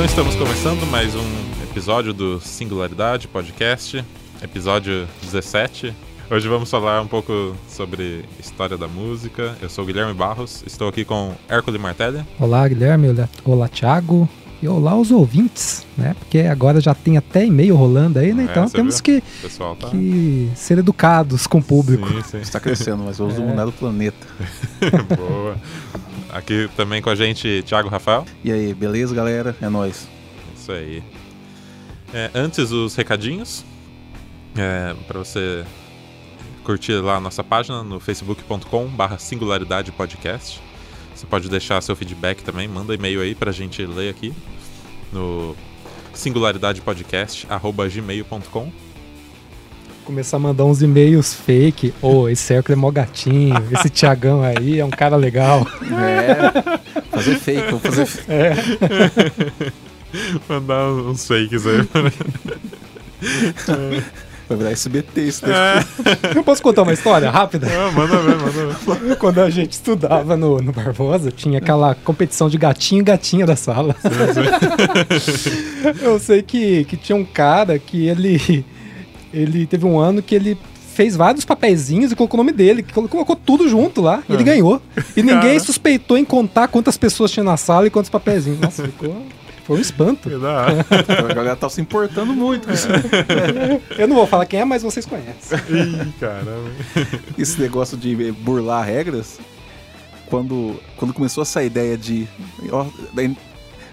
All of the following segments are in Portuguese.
Então estamos começando mais um episódio do Singularidade Podcast, episódio 17. Hoje vamos falar um pouco sobre história da música. Eu sou o Guilherme Barros, estou aqui com Hércules Martelli. Olá, Guilherme. Olá, Thiago. E olá os ouvintes, né? Porque agora já tem até e-mail rolando aí, né? É, então você temos que, tá. que ser educados com o público. Sim, sim. Está crescendo, mas vamos É. dominar o planeta. Boa. Aqui também com a gente, Thiago Rafael. E aí, beleza, galera? É nóis. Isso aí. É, antes, os recadinhos. É, para você curtir lá a nossa página no facebook.com barra singularidade podcast. Você pode deixar seu feedback também, manda e-mail aí pra gente ler aqui no singularidadepodcast.gmail.com Começar a mandar uns e-mails fake. Ô, esse Hércules é mó gatinho. Esse Tiagão aí é um cara legal. É. fazer fake, vamos fazer fake. É. Mandar uns fakes aí. Vai virar SBT isso daí. É. Eu posso contar uma história rápida? Ah, manda ver, manda ver. Quando a gente estudava no, no Barbosa, tinha aquela competição de gatinho e gatinha da sala. Eu sei que, que tinha um cara que ele, ele teve um ano que ele fez vários papeizinhos e colocou o nome dele, colocou tudo junto lá, e ele Ah. ganhou. E ninguém Cara. suspeitou em contar quantas pessoas tinha na sala e quantos papeizinhos. Nossa, ficou. Foi um espanto. Hora. A galera tá se importando muito com isso. Eu não vou falar quem é, mas vocês conhecem. Ih, caramba. esse negócio de burlar regras. Quando, quando começou essa ideia de. ó,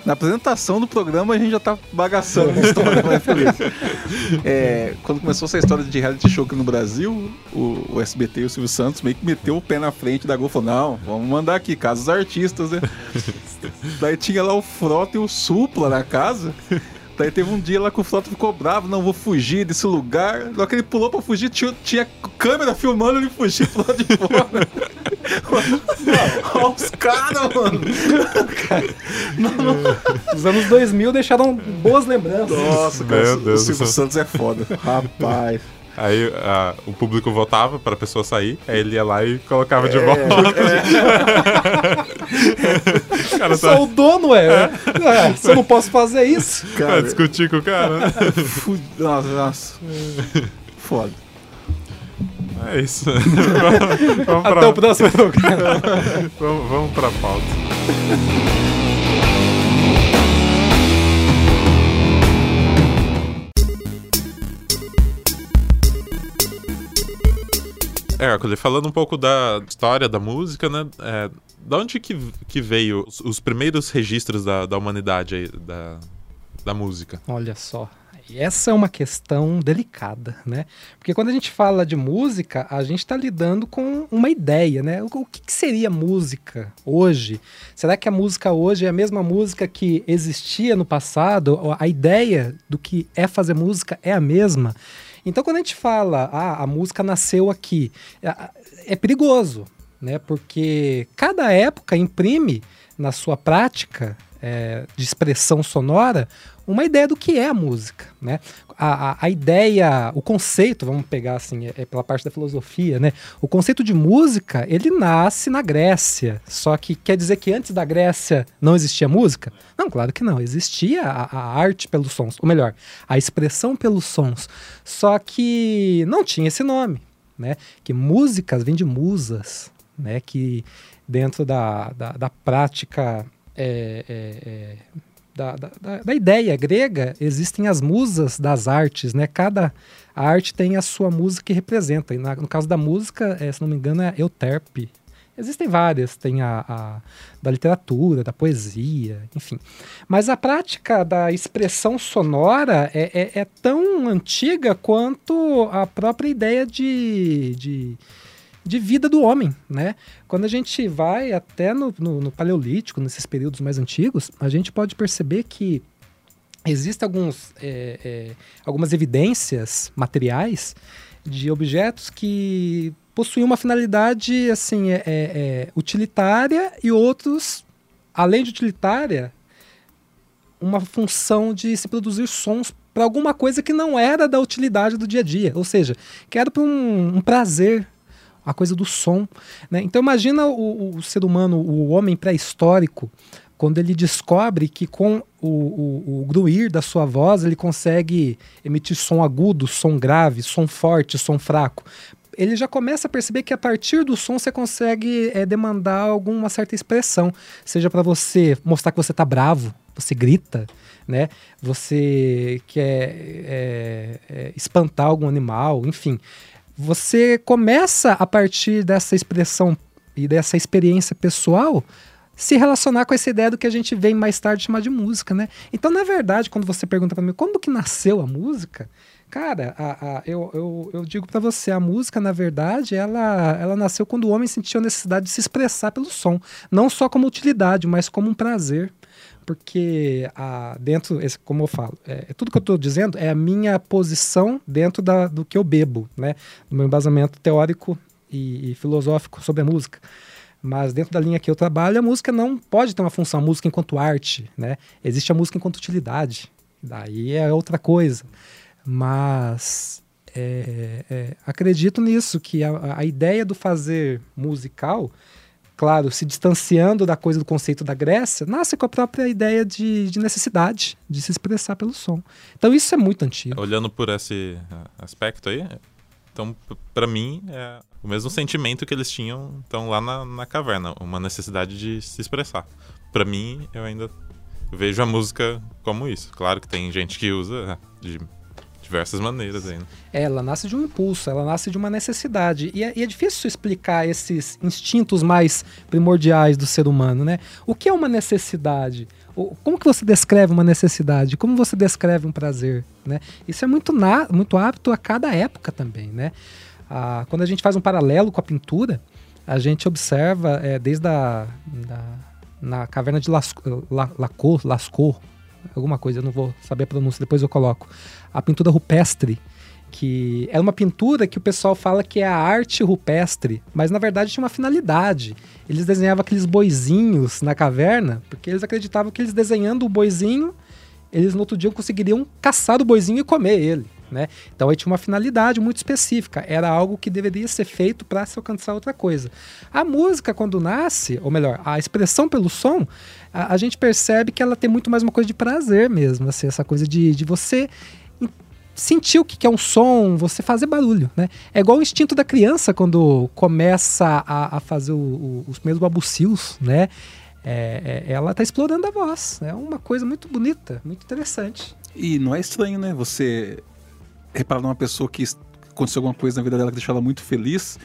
na apresentação do programa a gente já tá bagaçando a história, mas beleza. É, quando começou essa história de reality show aqui no Brasil, o, o SBT e o Silvio Santos meio que meteu o pé na frente da Gol falou: não, vamos mandar aqui, casa dos artistas, né? Daí tinha lá o Frota e o Supla na casa. Daí teve um dia lá que o Frota ficou bravo, não vou fugir desse lugar. Na hora que ele pulou pra fugir, tinha, tinha câmera filmando ele fugir pro lado de fora. Olha os caras, mano. Os anos 2000 deixaram boas lembranças. Nossa, cara, Meu o Deus do Silvio. Santos é foda. Rapaz. Aí a- o público votava pra pessoa sair, aí ele ia lá e colocava de volta. o cara Sou tá o dono, é. é. Se eu não posso fazer isso. pra Cara, discutir com o cara. né? nossa, nossa. Foda. É isso. vamos, vamos pra, Até o próximo programa. vamos, vamos pra pauta. Hércules, falando um pouco da história da música, né? É, da onde que, que veio os, os primeiros registros da, da humanidade aí, da, da música? Olha só. E essa é uma questão delicada, né? Porque quando a gente fala de música, a gente está lidando com uma ideia, né? O, que, que seria música hoje? Será que a música hoje é a mesma música que existia no passado? A ideia do que é fazer música é a mesma? Então, quando a gente fala, ah, a música nasceu aqui, é, é perigoso, né? Porque cada época imprime na sua prática é, de expressão sonora uma ideia do que é a música, né? A, a, a ideia, o conceito, vamos pegar assim, é, é pela parte da filosofia, né? O conceito de música, ele nasce na Grécia. Só que quer dizer que antes da Grécia não existia música? Não, claro que não. Existia a, a arte pelos sons, ou melhor, a expressão pelos sons. Só que não tinha esse nome, né? Que músicas vêm de musas, né? Que dentro da, da, da prática é, é, é, da, da, da- ideia grega, existem as musas das artes, né? Cada arte tem a sua música que representa. E na- no caso da música, eh, se não me engano, é Euterpe. Existem várias, tem a, a da literatura, da poesia, enfim. Mas a prática da expressão sonora é, é- é tão antiga quanto a própria ideia de, de, de vida do homem, né? Quando a gente vai até no, no, no Paleolítico, nesses períodos mais antigos, a gente pode perceber que existem alguns, é, é, algumas evidências materiais de objetos que possuem uma finalidade assim é, é, é, utilitária e outros, além de utilitária, uma função de se produzir sons para alguma coisa que não era da utilidade do dia a dia, ou seja, que era para um, um prazer, a coisa do som. Né? Então imagina o, o ser humano, o homem pré-histórico, quando ele descobre que com o, o, o gruir da sua voz ele consegue emitir som agudo, som grave, som forte, som fraco. Ele já começa a perceber que a partir do som você consegue é, demandar alguma certa expressão, seja para você mostrar que você está bravo, você grita, né? Você quer é, é, espantar algum animal, enfim. Você começa a partir dessa expressão e dessa experiência pessoal se relacionar com essa ideia do que a gente vem mais tarde chamar de música, né? Então, na verdade, quando você pergunta para mim como que nasceu a música, cara, a, a, eu, eu, eu digo para você, a música, na verdade, ela, ela nasceu quando o homem sentiu a necessidade de se expressar pelo som, não só como utilidade, mas como um prazer. Porque a, dentro, esse, como eu falo, é, é tudo que eu estou dizendo é a minha posição dentro da, do que eu bebo, né? Do meu embasamento teórico e, e filosófico sobre a música. Mas dentro da linha que eu trabalho, a música não pode ter uma função, a música enquanto arte, né? Existe a música enquanto utilidade. Daí é outra coisa. Mas é, é, acredito nisso, que a, a, ideia do fazer musical, claro, se distanciando da coisa do conceito da Grécia, nasce com a própria ideia de, de necessidade de se expressar pelo som. Então isso é muito antigo. Olhando por esse aspecto aí, então para mim é o mesmo sentimento que eles tinham então lá na, na caverna, uma necessidade de se expressar. Para mim, eu ainda vejo a música como isso. Claro que tem gente que usa de diversas maneiras ainda. É, ela nasce de um impulso, ela nasce de uma necessidade. E é, e é, difícil explicar esses instintos mais primordiais do ser humano, né? O que é uma necessidade? Como que você descreve uma necessidade? Como você descreve um prazer? Né? Isso é muito, na, muito apto a cada época também, né? A, quando a gente faz um paralelo com a pintura, a gente observa é, desde a da, na caverna de Lascaux, Lascaux, alguma coisa, eu não vou saber a pronúncia, depois eu coloco. A pintura rupestre, que é uma pintura que o pessoal fala que é a arte rupestre, mas na verdade tinha uma finalidade. Eles desenhavam aqueles boizinhos na caverna, porque eles acreditavam que eles desenhando o boizinho, eles no outro dia conseguiriam caçar o boizinho e comer ele. Né? Então aí tinha uma finalidade muito específica, era algo que deveria ser feito para se alcançar outra coisa. A música, quando nasce, ou melhor, a expressão pelo som, a, a gente percebe que ela tem muito mais uma coisa de prazer mesmo, assim, essa coisa de, de você sentir o que é um som, você fazer barulho, né? É igual o instinto da criança quando começa a, a fazer o, o, os primeiros babucios, né? É, é, ela está explorando a voz. É uma coisa muito bonita, muito interessante. E não é estranho, né? Você reparar numa pessoa que aconteceu alguma coisa na vida dela que deixou ela muito feliz,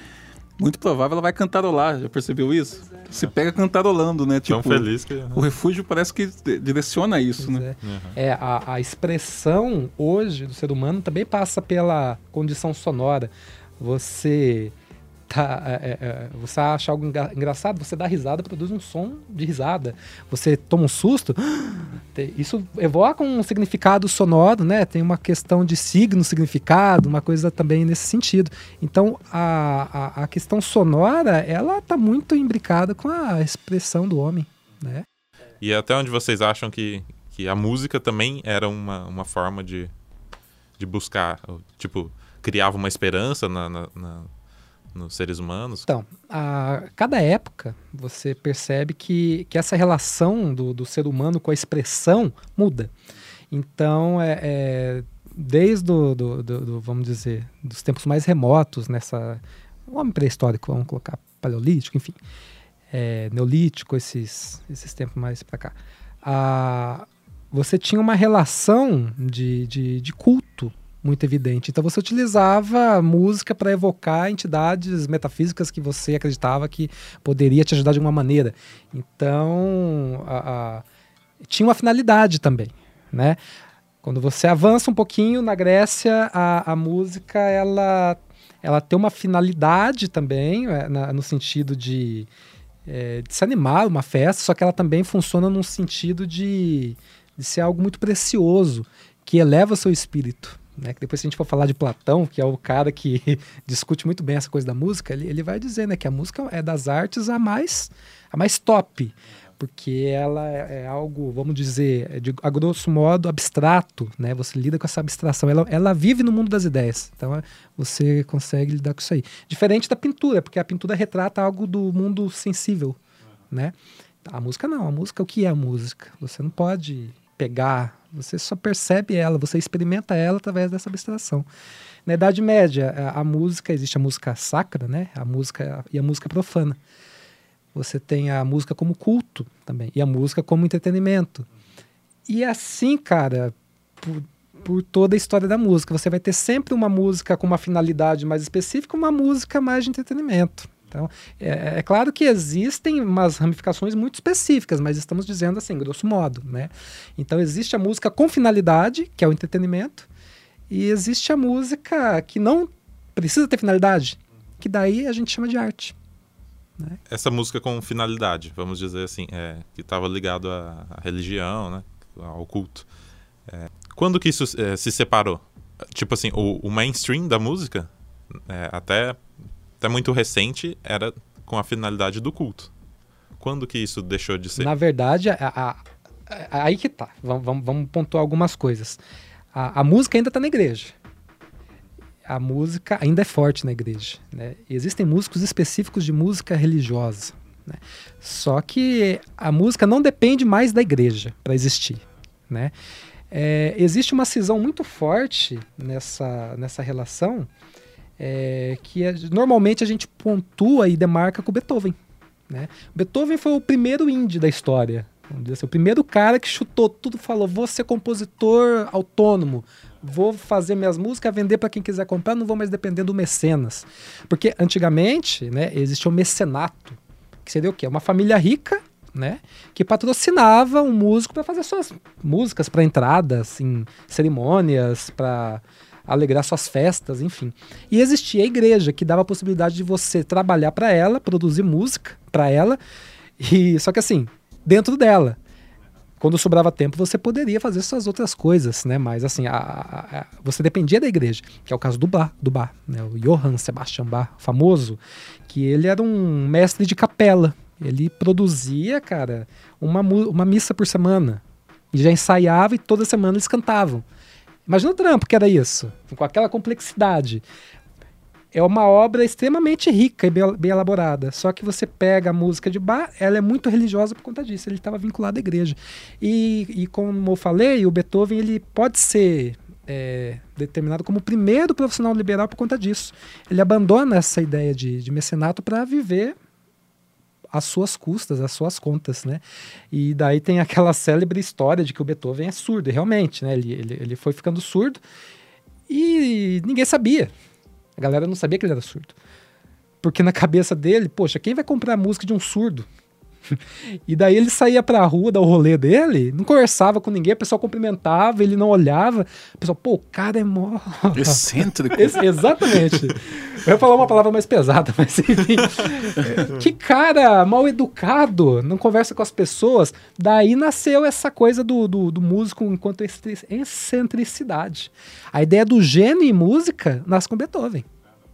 muito provável ela vai cantarolar. Já percebeu isso? É. Se pega cantarolando, né? Tipo, Tão feliz que. O refúgio parece que direciona isso, pois né? É, uhum. é a, a expressão hoje do ser humano também passa pela condição sonora. Você tá, é, é, é, você acha algo engraçado, você dá risada, produz um som de risada. Você toma um susto, isso evoca um significado sonoro, né? Tem uma questão de signo, significado, uma coisa também nesse sentido. Então, a, a, a questão sonora, ela está muito imbricada com a expressão do homem, né? E até onde vocês acham que, que a música também era uma, uma forma de, de buscar, tipo, criava uma esperança na, na nos seres humanos? Então, a cada época você percebe que, que essa relação do, do ser humano com a expressão muda. Então, é, é desde do, do, do, vamos dizer, dos tempos mais remotos, nessa homem pré-histórico, vamos colocar paleolítico, enfim, é, neolítico, esses, esses tempos mais para cá, a, você tinha uma relação de, de, de culto muito evidente. Então você utilizava música para evocar entidades metafísicas que você acreditava que poderia te ajudar de alguma maneira. Então a, a, tinha uma finalidade também, né? Quando você avança um pouquinho na Grécia, a, a música ela ela tem uma finalidade também, é, na, no sentido de, é, de se animar uma festa, só que ela também funciona num sentido de, de ser algo muito precioso, que eleva o seu espírito. Né, que depois se a gente for falar de Platão, que é o cara que discute muito bem essa coisa da música, ele, ele vai dizer né, que a música é das artes a mais, a mais top, porque ela é, é algo, vamos dizer, é de, a grosso modo, abstrato, né? Você lida com essa abstração, ela, ela vive no mundo das ideias, então é, você consegue lidar com isso aí. Diferente da pintura, porque a pintura retrata algo do mundo sensível, né? A música não, a música, o que é a música? Você não pode pegar, você só percebe ela, você experimenta ela através dessa abstração. Na Idade Média, a, a música, existe a música sacra, né? A música e a música profana. Você tem a música como culto também, e a música como entretenimento. E assim, cara, por, por toda a história da música, você vai ter sempre uma música com uma finalidade mais específica, uma música mais de entretenimento. Então, é, é, claro que existem umas ramificações muito específicas, mas estamos dizendo assim, grosso modo, né? Então, existe a música com finalidade, que é o entretenimento, e existe a música que não precisa ter finalidade, que daí a gente chama de arte. Né? Essa música com finalidade, vamos dizer assim, é, que estava ligado à, à, religião, né? Ao culto. É, quando que isso é, se separou? Tipo assim, o, o mainstream da música, é, até até muito recente, era com a finalidade do culto. Quando que isso deixou de ser? Na verdade, a, a, a, aí que tá. Vamos, vamos, vamos pontuar algumas coisas. A, música ainda está na igreja. A música ainda é forte na igreja. Né? Existem músicos específicos de música religiosa. Né? Só que a música não depende mais da igreja para existir. Né? É, existe uma cisão muito forte nessa, nessa relação é, que é, normalmente a gente pontua e demarca com Beethoven. Né? Beethoven foi o primeiro indie da história. Vamos dizer assim, o primeiro cara que chutou tudo, falou: vou ser compositor autônomo, vou fazer minhas músicas, vender para quem quiser comprar, não vou mais depender do mecenas. Porque antigamente né, existia o mecenato, que seria o quê? Uma família rica né, que patrocinava um músico para fazer suas músicas para entradas em cerimônias, para alegrar suas festas, enfim. E existia a igreja que dava a possibilidade de você trabalhar para ela, produzir música para ela, e só que assim, dentro dela. Quando sobrava tempo, você poderia fazer suas outras coisas, né? Mas assim, a, a, a, você dependia da igreja, que é o caso do Bach, do Bach, né? O Johann Sebastian Bach, famoso, que ele era um mestre de capela. Ele produzia, cara, uma, uma missa por semana. E já ensaiava e toda semana eles cantavam. Imagina o trampo que era isso, com aquela complexidade. É uma obra extremamente rica e bem, bem elaborada. Só que você pega a música de Bach, ela é muito religiosa por conta disso. Ele estava vinculado à igreja. E, e como eu falei, o Beethoven ele pode ser é, determinado como o primeiro profissional liberal por conta disso. Ele abandona essa ideia de, de mecenato para viver às suas custas, às suas contas, né? E daí tem aquela célebre história de que o Beethoven é surdo, e realmente, né? Ele, ele, ele foi ficando surdo e ninguém sabia. A galera não sabia que ele era surdo. Porque na cabeça dele, poxa, quem vai comprar música de um surdo? e daí ele saía pra rua, dar o rolê dele, não conversava com ninguém, o pessoal cumprimentava, ele não olhava. O pessoal, pô, o cara é mó. Excêntrico. Ex exatamente. Eu ia falar uma palavra mais pesada, mas enfim. É. Que cara mal educado, não conversa com as pessoas. Daí nasceu essa coisa do, do, do músico enquanto excentricidade. A ideia do gênio em música nasce com Beethoven.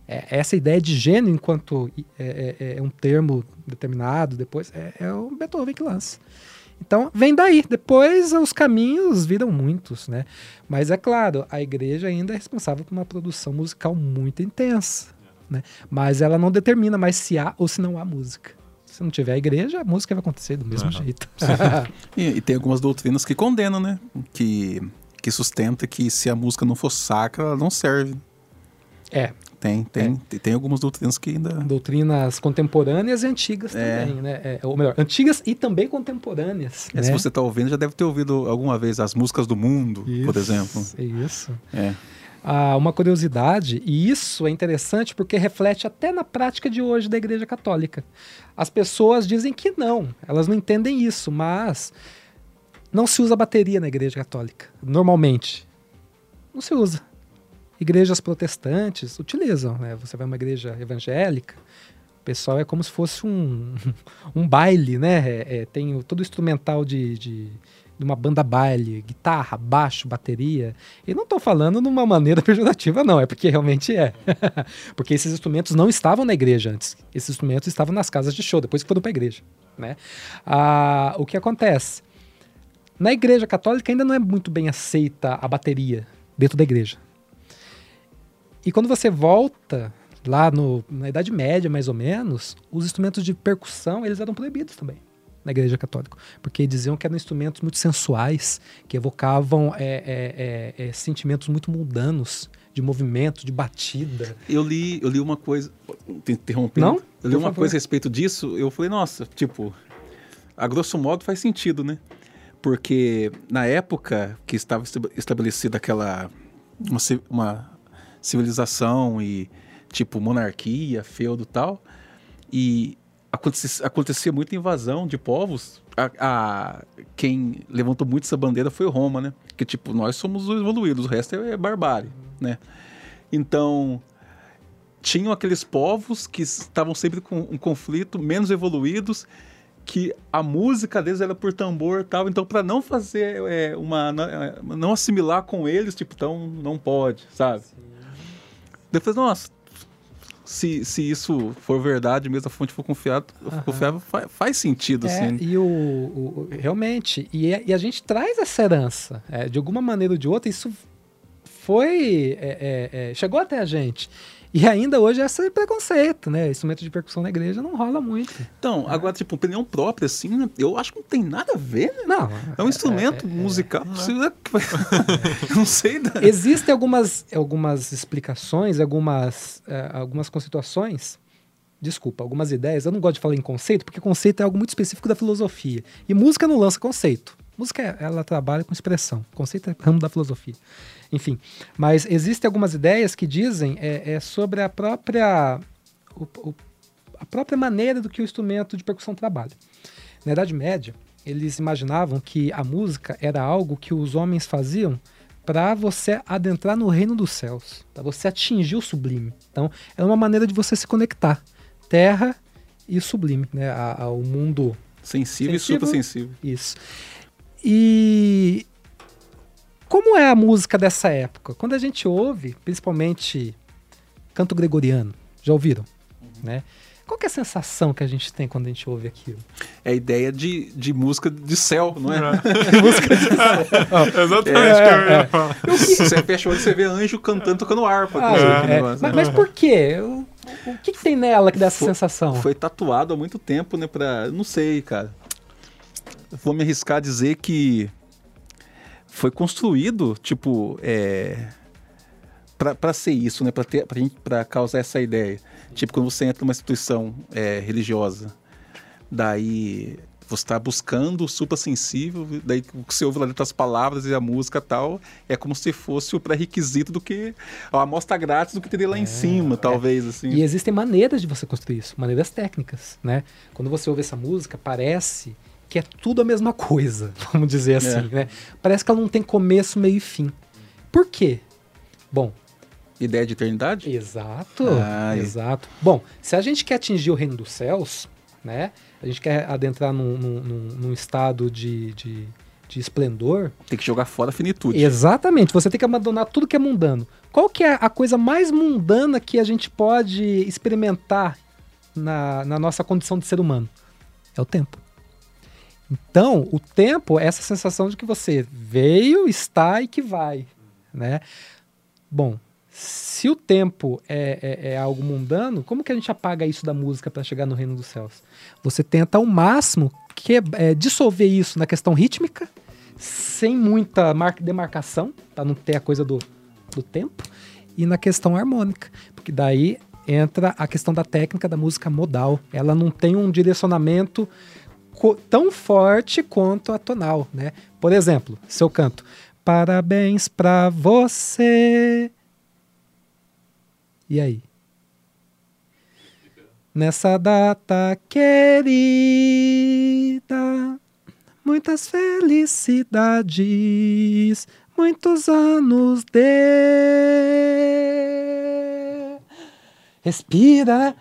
É, essa ideia de gênio enquanto é, é, é um termo determinado depois é, é, o Beethoven que lança. Então vem daí. Depois os caminhos viram muitos, né? Mas é claro, a igreja ainda é responsável por uma produção musical muito intensa, né? Mas ela não determina mais se há ou se não há música. Se não tiver a igreja, a música vai acontecer do mesmo uhum. jeito. e, e, tem algumas doutrinas que condenam, né? Que, que sustenta que se a música não for sacra, ela não serve. É, tem, tem, é. tem algumas doutrinas que ainda. Doutrinas contemporâneas e antigas é. também, né? É, ou melhor, antigas e também contemporâneas. É, né? Se você está ouvindo, já deve ter ouvido alguma vez as músicas do mundo, isso, por exemplo. Isso. É. Ah, uma curiosidade, e isso é interessante porque reflete até na prática de hoje da Igreja Católica. As pessoas dizem que não, elas não entendem isso, mas não se usa bateria na Igreja Católica, normalmente. Não se usa igrejas protestantes utilizam, né? Você vai uma igreja evangélica, o pessoal é como se fosse um, um baile, né? É, é, tem todo o instrumental de, de, de, uma banda baile, guitarra, baixo, bateria. E não estou falando de uma maneira pejorativa, não, é porque realmente é. porque esses instrumentos não estavam na igreja antes. Esses instrumentos estavam nas casas de show, depois que foram para a igreja. Né? Ah, o que acontece? Na igreja católica ainda não é muito bem aceita a bateria dentro da igreja. E quando você volta lá no, na Idade Média, mais ou menos, os instrumentos de percussão eles eram proibidos também na Igreja Católica, porque diziam que eram instrumentos muito sensuais, que evocavam é, é, é, é sentimentos muito mundanos, de movimento, de batida. Eu li, eu li uma coisa. Interrompendo. Não? Eu li uma coisa a respeito disso. Eu falei, nossa, tipo, a grosso modo faz sentido, né? Porque na época que estava estabelecida aquela. Uma, uma civilização e, tipo, monarquia, feudo e tal. E acontecia, acontecia muita invasão de povos. A, a, quem levantou muito essa bandeira foi Roma, né? Que, tipo, nós somos os evoluídos, o resto é, é barbárie né? Então, tinham aqueles povos que estavam sempre com um conflito, menos evoluídos, que a música deles era por tambor tal. Então, para não fazer é, uma. Não assimilar com eles, tipo, então não pode, sabe? Sim. Depois, nossa, se, se isso for verdade mesmo, a fonte for confiada, uhum. confiável, faz, faz sentido, é, assim. E o, o realmente, e, e, a gente traz essa herança. É, de alguma maneira ou de outra, isso foi. É, é, é, chegou até a gente. E ainda hoje é esse preconceito, né? Instrumento de percussão na igreja não rola muito. Então, é. agora, tipo, opinião própria, assim, né? eu acho que não tem nada a ver, né? Não. É um instrumento é, é, musical. É. não sei. Da... Existem algumas, algumas explicações, algumas, algumas conceituações. Desculpa, algumas ideias. Eu não gosto de falar em conceito, porque conceito é algo muito específico da filosofia. E música não lança conceito. Música, ela trabalha com expressão. Conceito é ramo da filosofia. Enfim, mas existem algumas ideias que dizem é, é sobre a própria, o, o, a própria maneira do que o instrumento de percussão trabalha. Na Idade Média, eles imaginavam que a música era algo que os homens faziam para você adentrar no reino dos céus, para você atingir o sublime. Então, é uma maneira de você se conectar. Terra e sublime, né? Ao mundo sensível, sensível e supersensível. Isso. E como é a música dessa época? Quando a gente ouve, principalmente canto gregoriano, já ouviram? Uhum. Né? Qual é a sensação que a gente tem quando a gente ouve aquilo? É a ideia de, de música de céu, não é? é. música de céu. Exatamente. É, é, é. Você fecha o olho e você vê anjo cantando, tocando harpa. Ah, é. mas, mas, por quê? O, o que, que, tem nela que dá essa foi, sensação? Foi tatuado há muito tempo, né? Pra, não sei, cara. Vou me arriscar a dizer que foi construído, tipo, é, para ser isso, né? Para causar essa ideia. Tipo, quando você entra numa instituição é, religiosa, daí você está buscando o suprassensível, daí o que você ouve lá dentro das palavras e a música tal, é como se fosse o pré-requisito do que a amostra grátis do que teria lá é, em cima, é. talvez assim. E existem maneiras de você construir isso, maneiras técnicas, né? Quando você ouve essa música, parece que é tudo a mesma coisa, vamos dizer assim, é. né? Parece que ela não tem começo, meio e fim. Por quê? Bom, Ideia de eternidade? Exato, Ai. exato. Bom, se a gente quer atingir o reino dos céus, né? A gente quer adentrar num, num, num estado de, de, de, esplendor. Tem que jogar fora a finitude. Exatamente. Você tem que abandonar tudo que é mundano. Qual que é a coisa mais mundana que a gente pode experimentar na, na nossa condição de ser humano? É o tempo. Então, o tempo é essa sensação de que você veio, está e que vai, né? Bom, se o tempo é, é, é, algo mundano, como que a gente apaga isso da música para chegar no reino dos céus? Você tenta ao máximo que, é, dissolver isso na questão rítmica, sem muita demarcação, para não ter a coisa do, do tempo, e na questão harmônica, porque daí entra a questão da técnica da música modal. Ela não tem um direcionamento tão forte quanto a tonal, né? Por exemplo, se eu canto Parabéns pra você. E aí? Nessa data querida, muitas felicidades, muitos anos de. Respira?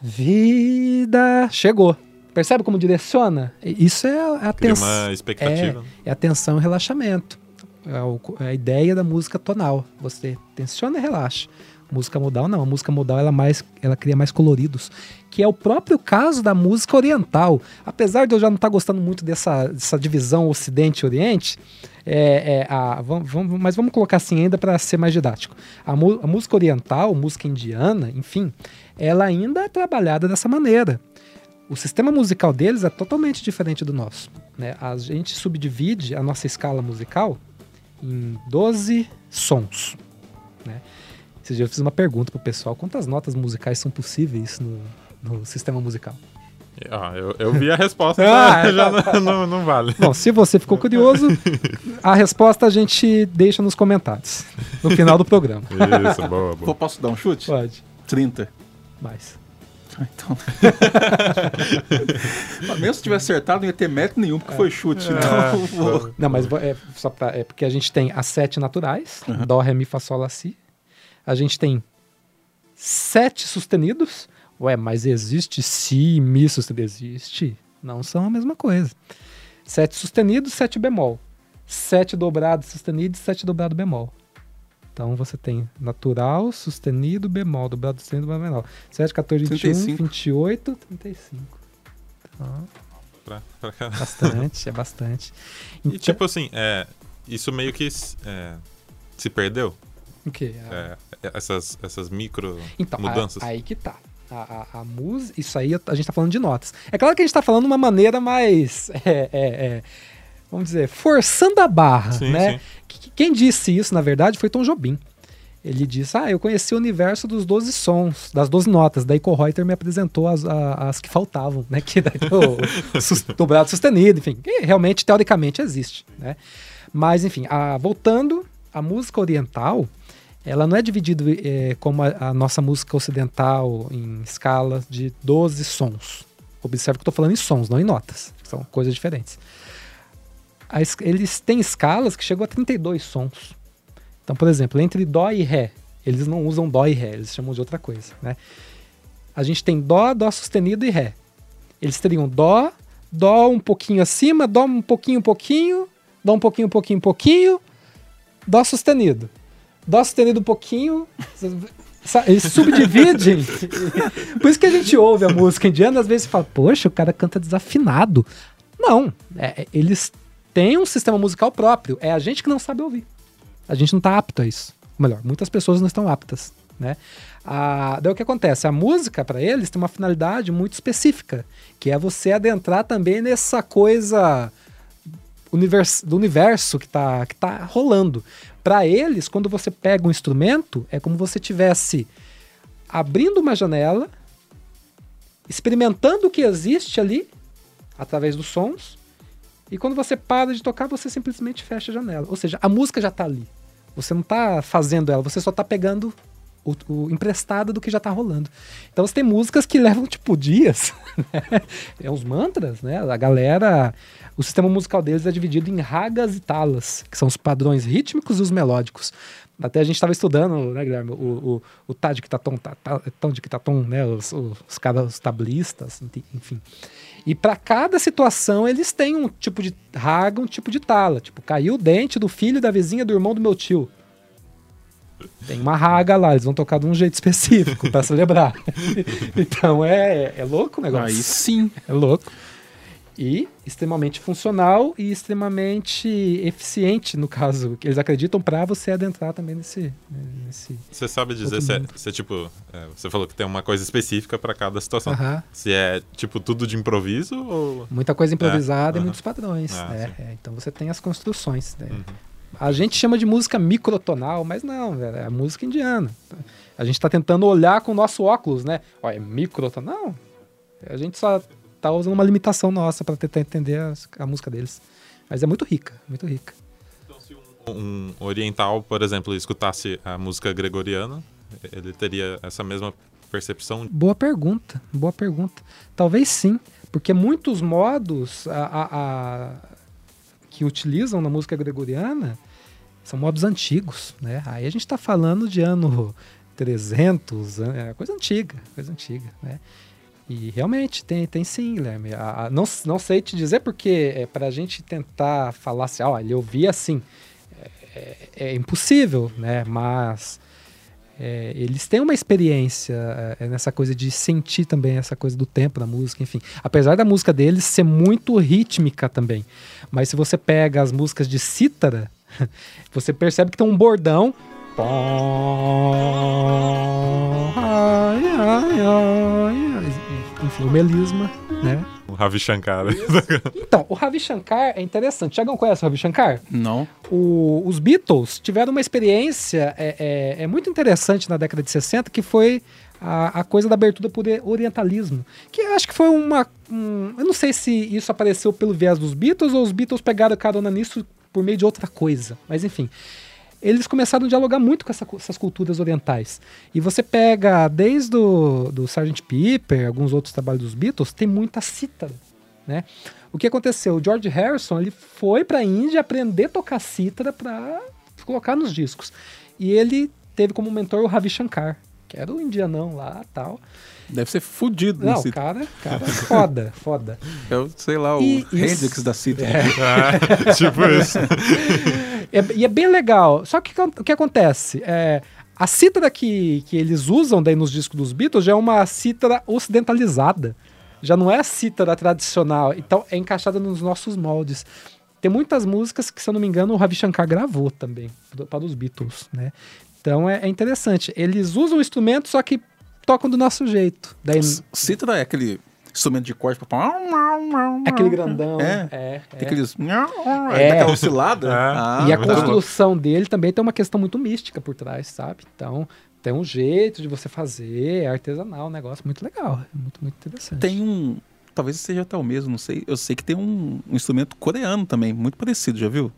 Vida. Chegou. Percebe como direciona? Isso é a atenção. uma expectativa. É, é atenção e relaxamento. É, é a ideia da música tonal. Você tensiona e relaxa. Música modal não, a música modal ela mais, ela cria mais coloridos, que é o próprio caso da música oriental. Apesar de eu já não estar tá gostando muito dessa, dessa divisão Ocidente e Oriente, é, é, a, vamos, vamos, mas vamos colocar assim ainda para ser mais didático. A, a, música oriental, música indiana, enfim, ela ainda é trabalhada dessa maneira o sistema musical deles é totalmente diferente do nosso. Né? A gente subdivide a nossa escala musical em 12 sons. Né? Esse dia eu fiz uma pergunta pro pessoal: quantas notas musicais são possíveis no, no sistema musical? Ah, eu, eu vi a resposta, Ah, já tá, não, não, não vale. Bom, se você ficou curioso, a resposta a gente deixa nos comentários no final do programa. Isso, boa, boa. posso dar um chute? Pode. 30. Mais. Então. Mas Mesmo se tivesse acertado, não ia ter mérito nenhum, porque foi chute. Então, eu vou- Não, mas é, só pra, é porque a gente tem as sete naturais, Uhum. Dó, Ré, Mi, Fá, Sol, Lá, Si. A gente tem sete sustenidos. Ué, mas existe Si, Mi sustenido? Existe. Não são a mesma coisa. Sete sustenidos, sete bemol. Sete dobrado sustenido e sete dobrado bemol. Então você tem natural, sustenido, bemol, dobrado sustenido, bemol. 7, 14, 21, 35. 28, 35. Então, Pra, pra cá. bastante, é bastante. E Então- tipo assim, é, isso meio que é, se perdeu? O quê? É, essas, essas micro Então, a- mudanças? aí que tá. A, a, a música, isso aí a gente tá falando de notas. É claro que a gente tá falando de uma maneira mais. é, é, é, vamos dizer, forçando a barra, Sim, né? sim. Qu- Quem disse isso, na verdade, foi Tom Jobim. Ele disse: Ah, eu conheci o universo dos 12 sons, das 12 notas. Daí Kohreuter me apresentou as, a- as que faltavam, né? Que daí o, dobrado sustenido, enfim. Que realmente, teoricamente, existe, né? Mas, enfim, a- voltando, a música oriental, ela não é dividida eh, como a, a nossa música ocidental em escala de 12 sons. Observe que eu estou falando em sons, não em notas. São coisas diferentes. Eles têm escalas que chegam a 32 sons. Então, por exemplo, entre Dó e Ré, eles não usam Dó e Ré, eles chamam de outra coisa. Né? A gente tem Dó, Dó sustenido e Ré. Eles teriam Dó, Dó um pouquinho acima, Dó um pouquinho, um pouquinho, Dó um pouquinho, um pouquinho, um pouquinho, Dó sustenido. Dó sustenido um pouquinho. Eles subdividem. Por isso que a gente ouve a música indiana, às vezes fala, poxa, o cara canta desafinado. Não, é- é- eles têm um sistema musical próprio. É a gente que não sabe ouvir. A gente não está apto a isso. Ou melhor, muitas pessoas não estão aptas. Né? Ah, daí o que acontece? A música, para eles, tem uma finalidade muito específica, que é você adentrar também nessa coisa univers- do universo que está que tá rolando. Para eles, quando você pega um instrumento, é como você tivesse abrindo uma janela, experimentando o que existe ali através dos sons, e quando você para de tocar, você simplesmente fecha a janela. Ou seja, a música já está ali. Você não está fazendo ela, você só está pegando o, o emprestado do que já está rolando. Então você tem músicas que levam tipo dias, né? é uns mantras, né? A galera, o sistema musical deles é dividido em ragas e talas, que são os padrões rítmicos e os melódicos. Até a gente estava estudando, né, Guilherme, o, o, o ta- ta- Tadjiktaton, né, os, os, os os tablistas, enfim. E para cada situação eles têm um tipo de raga, um tipo de tala. Tipo, caiu o dente do filho da vizinha do irmão do meu tio. Tem uma raga lá, eles vão tocar de um jeito específico para celebrar. então é, é louco o negócio. Aí sim. É louco. E extremamente funcional e extremamente eficiente, no caso, que eles acreditam para você adentrar também nesse. nesse... Você sabe dizer se é, se é tipo. é, você falou que tem uma coisa específica pra cada situação. Aham. Se é tipo tudo de improviso ou. Muita coisa improvisada e aham. muitos padrões. Ah, né? É, então você tem as construções. né? Uhum. A gente chama de música microtonal, mas não, velho, é a música indiana. A gente está tentando olhar com o nosso óculos, né? Ó, é microtonal? Não. A gente só tá usando uma limitação nossa para tentar entender as- a música deles. Mas é muito rica, muito rica. Então, se um, um oriental, por exemplo, escutasse a música gregoriana, ele teria essa mesma percepção. Boa pergunta, boa pergunta. Talvez sim, porque muitos modos a- a- a- que utilizam na música gregoriana são modos antigos, né? Aí a gente está falando de ano 300, é coisa antiga, coisa antiga, né? E realmente tem, tem sim, Guilherme. A- a- não, não sei te dizer porque é para a gente tentar falar assim, ó, ele ouvia assim, é, é- é impossível, né? Mas é, eles têm uma experiência é, nessa coisa de sentir também essa coisa do tempo da música, enfim. Apesar da música deles ser muito rítmica também. Mas se você pega as músicas de cítara, você percebe que tem um bordão. Ai, ai, ai. Enfim, o melisma, né? O Ravi Shankar. Então, o Ravi Shankar é interessante. Tiagão conhece o Ravi Shankar? Não. O- os Beatles tiveram uma experiência é, é- é muito interessante na década de 60, que foi a, a coisa da abertura por orientalismo. Que acho que foi uma. um- eu não sei se isso apareceu pelo viés dos Beatles ou os Beatles pegaram carona nisso por meio de outra coisa. Mas enfim. Eles começaram a dialogar muito com essa essas culturas orientais. E você pega desde o do Sgt. Pepper, alguns outros trabalhos dos Beatles, tem muita cítara, né? O que aconteceu? O George Harrison ele foi para a Índia aprender a tocar cítara para colocar nos discos. E ele teve como mentor o Ravi Shankar, que era o indianão lá tal. Deve ser fudido Não, nesse. cara, cara, foda, foda. Eu sei lá, o E isso- Hendrix da Cita. Ah, tipo isso. É- e é bem legal. Só que o que acontece? É, a cítara que, que eles usam daí nos discos dos Beatles já é uma cítara ocidentalizada. Já não é a cítara tradicional. Então é encaixada nos nossos moldes. Tem muitas músicas que, se eu não me engano, o Ravi Shankar gravou também para os Beatles, né? Então é, é interessante. Eles usam o instrumento, só que tocam do nosso jeito. Daí, Cítara é aquele instrumento de corte pra. aquele grandão. É. é, Tem é. aqueles. É. Daquela oscilada. É. Ah, e a muito construção dele também tem uma questão muito mística por trás, sabe? Então, tem um jeito de você fazer, é artesanal, um negócio muito legal, é muito, muito interessante. Tem um. Talvez seja até o mesmo, não sei. Eu sei que tem um, um instrumento coreano também, muito parecido, já viu?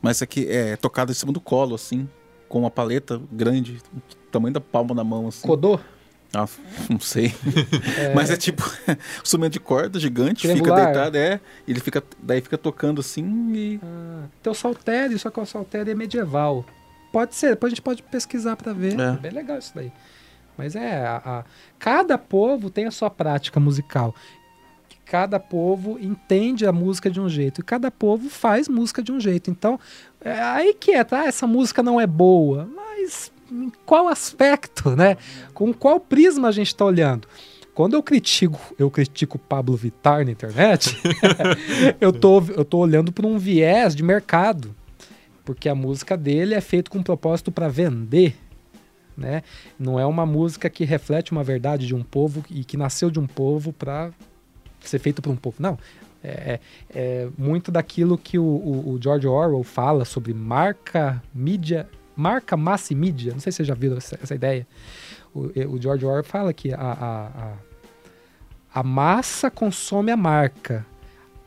Mas isso aqui é tocado em cima do colo, assim, com uma paleta grande, tamanho da palma da mão, assim. Kodô? Ah, não sei. É, Mas é tipo instrumento de corda gigante, fica Triangular. deitado, é. Ele fica, daí fica tocando assim e. ah, tem o saltério, só que o saltério é medieval. Pode ser, depois a gente pode pesquisar pra ver. É. É bem legal isso daí. Mas é, a- a- cada povo tem a sua prática musical. Cada povo entende a música de um jeito e cada povo faz música de um jeito. Então, é aí que é, tá? Essa música não é boa, mas em qual aspecto, né? Com qual prisma a gente está olhando? Quando eu critico, eu critico Pablo Vittar na internet, eu tô, eu tô olhando por um viés de mercado, porque a música dele é feita com um propósito para vender, né? Não é uma música que reflete uma verdade de um povo e que nasceu de um povo para ser feito por um povo. Não. É, é muito daquilo que o, o- o George Orwell fala sobre marca, mídia, marca, massa e mídia. Não sei se vocês já viram essa, essa ideia. O, o George Orwell fala que a, a, a, a massa consome a marca,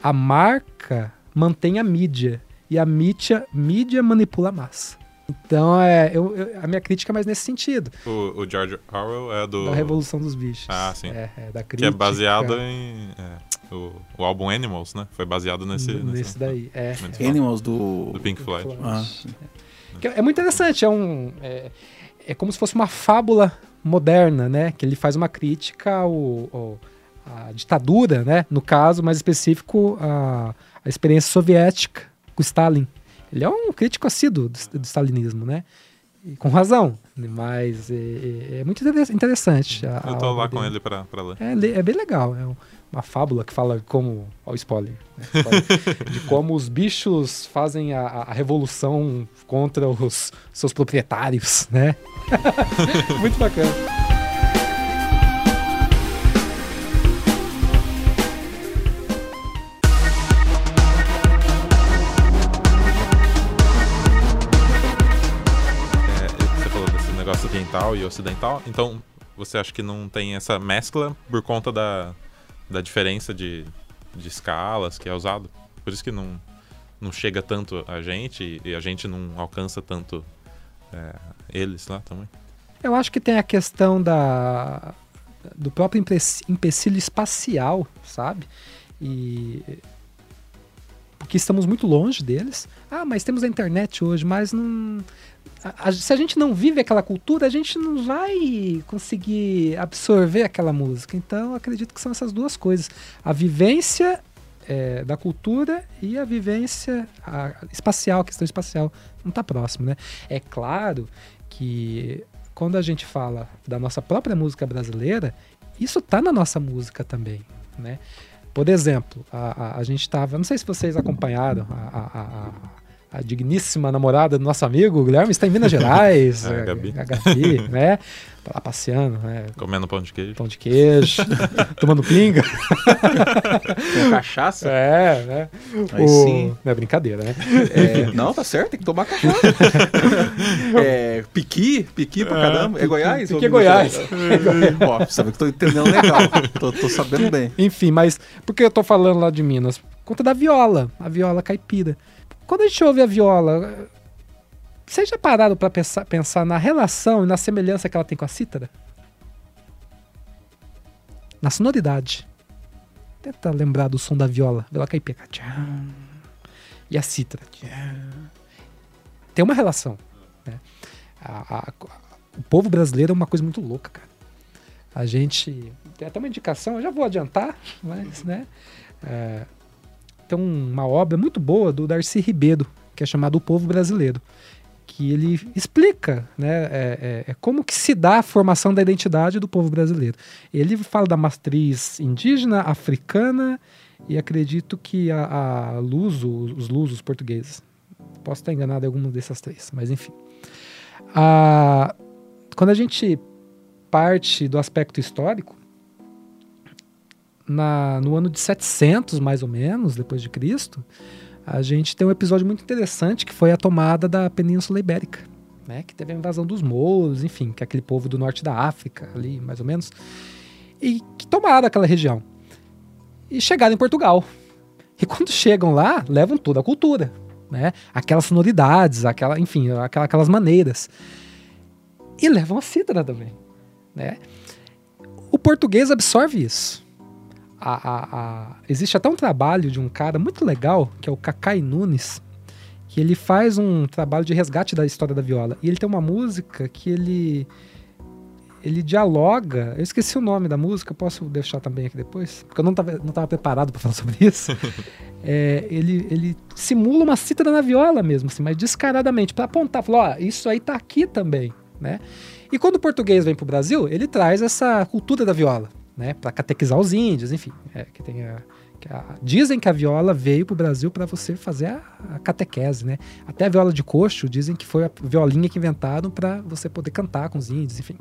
a marca mantém a mídia e a mídia, mídia manipula a massa. Então, é, eu, eu- a minha crítica é mais nesse sentido, O, o George Orwell é do. da Revolução dos Bichos. Ah, sim. É, é, da Que crítica. é baseado em. é, o, o álbum Animals, né? Foi baseado nesse. nesse daí. É, nesse. Animals do. Do Pink Floyd. Ah, Que é muito interessante, é um é, é como se fosse uma fábula moderna, né? Que ele faz uma crítica ao, ao- à ditadura, né? No caso mais específico, a, a experiência soviética com Stalin. Ele é um crítico assíduo do, do stalinismo, né? E com razão, mas é, é- é muito interess- interessante. a- Eu tô lá obra com dele. ele pra, pra ler. É, é bem legal. É um- uma fábula que fala como. Ó, o spoiler. né? Spoiler. de como os bichos fazem a- a revolução contra os seus proprietários, né? Muito bacana. Oriental e ocidental. Então, você acha que não tem essa mescla por conta da, da diferença de, de escalas que é usado? Por isso que não, não chega tanto a gente e a gente não alcança tanto é, eles lá também. Eu acho que tem a questão da do próprio empecilho espacial, sabe? E porque estamos muito longe deles. Ah, mas temos a internet hoje, mas não a- se a gente não vive aquela cultura, a gente não vai conseguir absorver aquela música. Então, acredito que são essas duas coisas: a vivência é, da cultura e a vivência a- espacial, a questão espacial. Não está próximo, né? É claro que quando a gente fala da nossa própria música brasileira, isso tá na nossa música também, né? Por exemplo, a, a, a gente estava, não sei se vocês acompanharam a, a, digníssima namorada do nosso amigo Guilherme está em Minas Gerais. É, a Gabi. A Gabi, né? Tá lá passeando, né? Comendo pão de queijo. Pão de queijo, tomando pinga. Com cachaça? É, né? Aí O- sim. Não é brincadeira, né? É, não, tá certo, tem que tomar cachaça. é, piqui, piqui pra caramba. É Goiás? Piqui é ou Minas Goiás. Ó, sabe que tô entendendo legal. Tô, tô sabendo bem. Enfim, mas por que eu tô falando lá de Minas? Por conta da viola, a viola caipira. Quando a gente ouve a viola, vocês já pararam pra pensar, pensar na relação e na semelhança que ela tem com a cítara? Na sonoridade. Tenta lembrar do som da viola. Viola caipira. E a cítara. Tem uma relação. né? A- a- o povo brasileiro é uma coisa muito louca, cara. A gente. Tem até uma indicação, eu já vou adiantar, mas, né? É, tem uma obra muito boa do Darcy Ribeiro, que é chamado O Povo Brasileiro, que ele explica né, é, é, é como que se dá a formação da identidade do povo brasileiro. Ele fala da matriz indígena, africana e acredito que a, a luso, os lusos portugueses. Posso estar enganado em alguma dessas três, mas enfim. A- quando a gente parte do aspecto histórico, na, no ano de 700, mais ou menos, depois de Cristo, a gente tem um episódio muito interessante que foi a tomada da Península Ibérica, né? Que teve a invasão dos mouros, enfim, que é aquele povo do norte da África, ali, mais ou menos, e que tomaram aquela região. E chegaram em Portugal. E quando chegam lá, levam toda a cultura, né? Aquelas sonoridades, aquela, enfim, aquela- aquelas maneiras. E levam a cítara também, né? O português absorve isso. A- a- Existe até um trabalho de um cara muito legal, que é o Cacai Nunes, que ele faz um trabalho de resgate da história da viola. E ele tem uma música que ele ele dialoga. Eu esqueci o nome da música, posso deixar também aqui depois? Porque eu não estava não tava preparado para falar sobre isso. É, ele, ele simula uma cítara na viola mesmo, assim, mas descaradamente, para apontar, falar, ó, isso aí tá aqui também, né? E quando o português vem pro Brasil, ele traz essa cultura da viola, né, para catequizar os índios, enfim, é, que tem a, que a- dizem que a viola veio pro Brasil para você fazer a, a catequese, né? Até a viola de coxo dizem que foi a violinha que inventaram para você poder cantar com os índios, enfim.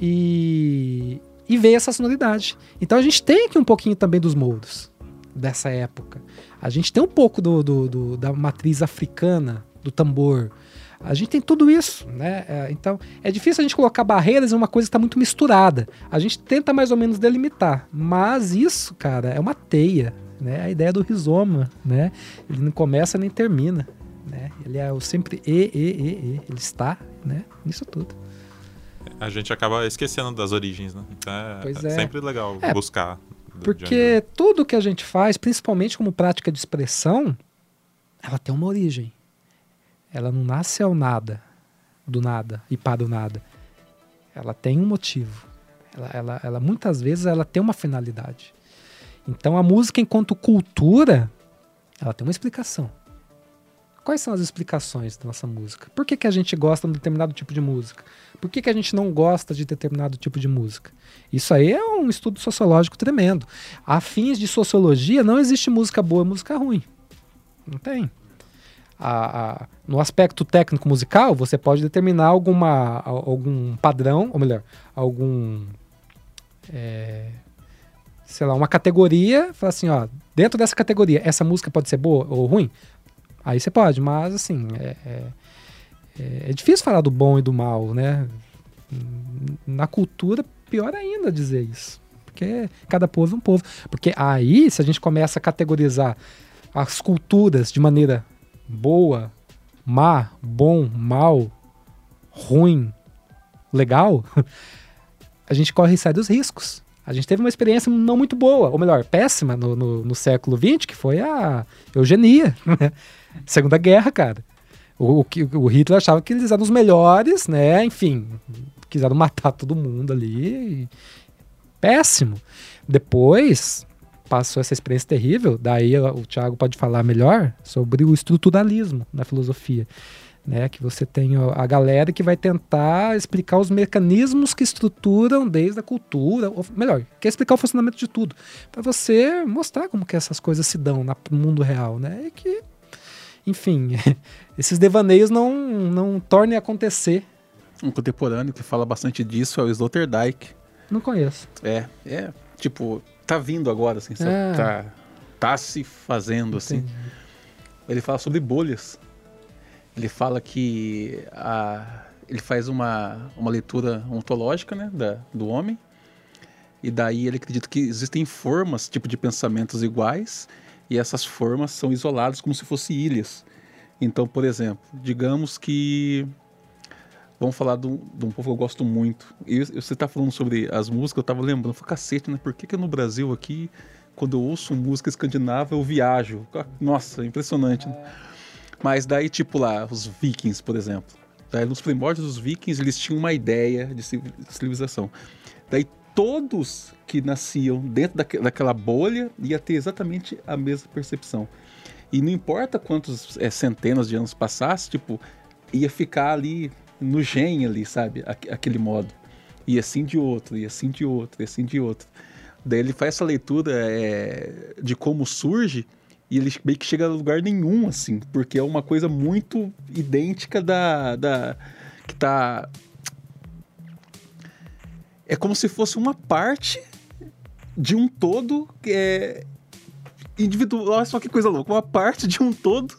E e veio essa sonoridade. Então a gente tem aqui um pouquinho também dos moldos dessa época. A gente tem um pouco do, do- do- da matriz africana, do tambor. A gente tem tudo isso, né? É, então é difícil a gente colocar barreiras em uma coisa que está muito misturada. A gente tenta mais ou menos delimitar, mas isso, cara, é uma teia, né? A ideia do rizoma, né? Ele não começa nem termina, né? Ele é o sempre e e e e. Ele está, né? Nisso tudo. A gente acaba esquecendo das origens, né? Então é, Pois é é. sempre legal É, buscar. Porque tudo que a gente faz, principalmente como prática de expressão, ela tem uma origem. Ela não nasce ao nada, do nada e para o nada. Ela tem um motivo. Ela, ela, ela muitas vezes ela tem uma finalidade. Então a música enquanto cultura, ela tem uma explicação. Quais são as explicações da nossa música? Por que, que a gente gosta de um determinado tipo de música? Por que, que a gente não gosta de determinado tipo de música? Isso aí é um estudo sociológico tremendo. A fins de sociologia, não existe música boa e música ruim. Não tem. A- a- no aspecto técnico musical, você pode determinar alguma, algum padrão, ou melhor, algum. é, sei lá, uma categoria, falar assim, ó, dentro dessa categoria, essa música pode ser boa ou ruim? Aí você pode, mas assim, é, é, é- é difícil falar do bom e do mal, né? Na cultura, pior ainda dizer isso. Porque cada povo é um povo. Porque aí, se a gente começa a categorizar as culturas de maneira boa, má, bom, mal, ruim, legal, a gente corre sérios riscos. A gente teve uma experiência não muito boa, ou melhor, péssima no, no, no século XX, que foi a eugenia. né? Segunda Guerra, cara. O, o, o Hitler achava que eles eram os melhores, né? Enfim, quiseram matar todo mundo ali. e- Péssimo. Depois passou essa experiência terrível, daí o Thiago pode falar melhor sobre o estruturalismo na filosofia. Né, que você tem a galera que vai tentar explicar os mecanismos que estruturam desde a cultura, ou melhor, quer explicar o funcionamento de tudo, para você mostrar como que essas coisas se dão no mundo real, né? E que enfim, esses devaneios não, não tornem a acontecer. Um contemporâneo que fala bastante disso é o Sloterdijk. Não conheço. É, é, tipo, tá vindo agora, assim? É. Tá, tá se fazendo, assim. Entendi. Ele fala sobre bolhas. Ele fala que a, ele faz uma, uma leitura ontológica né, da, do homem. E daí ele acredita que existem formas, tipo de pensamentos iguais, e essas formas são isoladas como se fossem ilhas. Então, por exemplo, digamos que. Vamos falar de um, de um povo que eu gosto muito. E você está falando sobre as músicas, eu estava lembrando, falei, cacete, né? Por que, que no Brasil aqui, quando eu ouço música escandinava, eu viajo? Nossa, impressionante. Né? Mas daí, tipo lá, os vikings, por exemplo. Daí, nos primórdios dos vikings, eles tinham uma ideia de civi- civilização. Daí, todos que nasciam dentro daque- daquela bolha ia ter exatamente a mesma percepção. E não importa quantos é, centenas de anos passasse, tipo, ia ficar ali no gen ali, sabe? Aque- aquele modo. E assim de outro, e assim de outro, e assim de outro. Daí ele faz essa leitura é, de como surge e ele meio que chega a lugar nenhum, assim, porque é uma coisa muito idêntica da. da que tá. É como se fosse uma parte de um todo é individual. Olha só que coisa louca, uma parte de um todo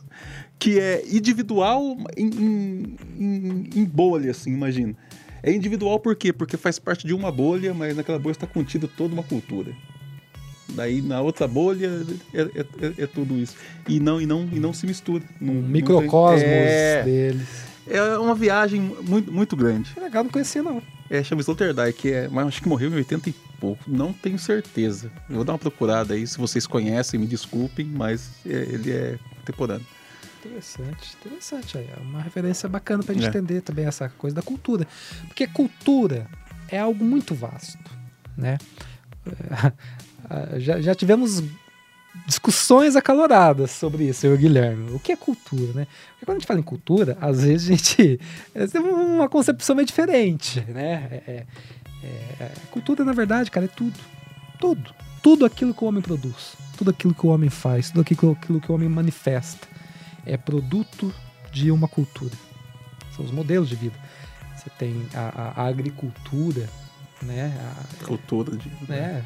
que é individual em, em, em- em bolha, assim, imagina. É individual por quê? Porque faz parte de uma bolha, mas naquela bolha está contida toda uma cultura. Daí na outra bolha é, é- é- é tudo isso. E não, e não, e não se mistura. Não, Um não microcosmos tem- é, deles. é uma viagem muito, muito grande. Que legal, não conhecia não. É, chama Sloterdijk, que é, mas acho que morreu em 80 e pouco. Não tenho certeza. Eu vou dar uma procurada aí, se vocês conhecem, me desculpem, mas é, ele é contemporâneo. Interessante, interessante. aí, É uma referência bacana pra gente É. entender também essa coisa da cultura. Porque cultura é algo muito vasto, né? Ah, Já, já tivemos discussões acaloradas sobre isso, eu e o Guilherme. O que é cultura, né? Porque quando a gente fala em cultura, às vezes a gente é, tem uma concepção meio diferente, né? É- é- é- cultura, na verdade, cara, é tudo. Tudo. Tudo aquilo que o homem produz. Tudo aquilo que o homem faz. Tudo aquilo, aquilo que o homem manifesta é produto de uma cultura. São os modelos de vida. Você tem a, a- a agricultura, né? A- Cultura de. é,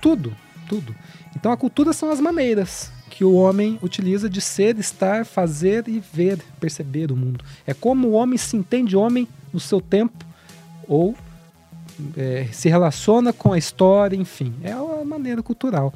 tudo, tudo. Então a cultura são as maneiras que o homem utiliza de ser, estar, fazer e ver, perceber o mundo. É como o homem se entende homem no seu tempo ou é, se relaciona com a história, enfim. É a maneira cultural.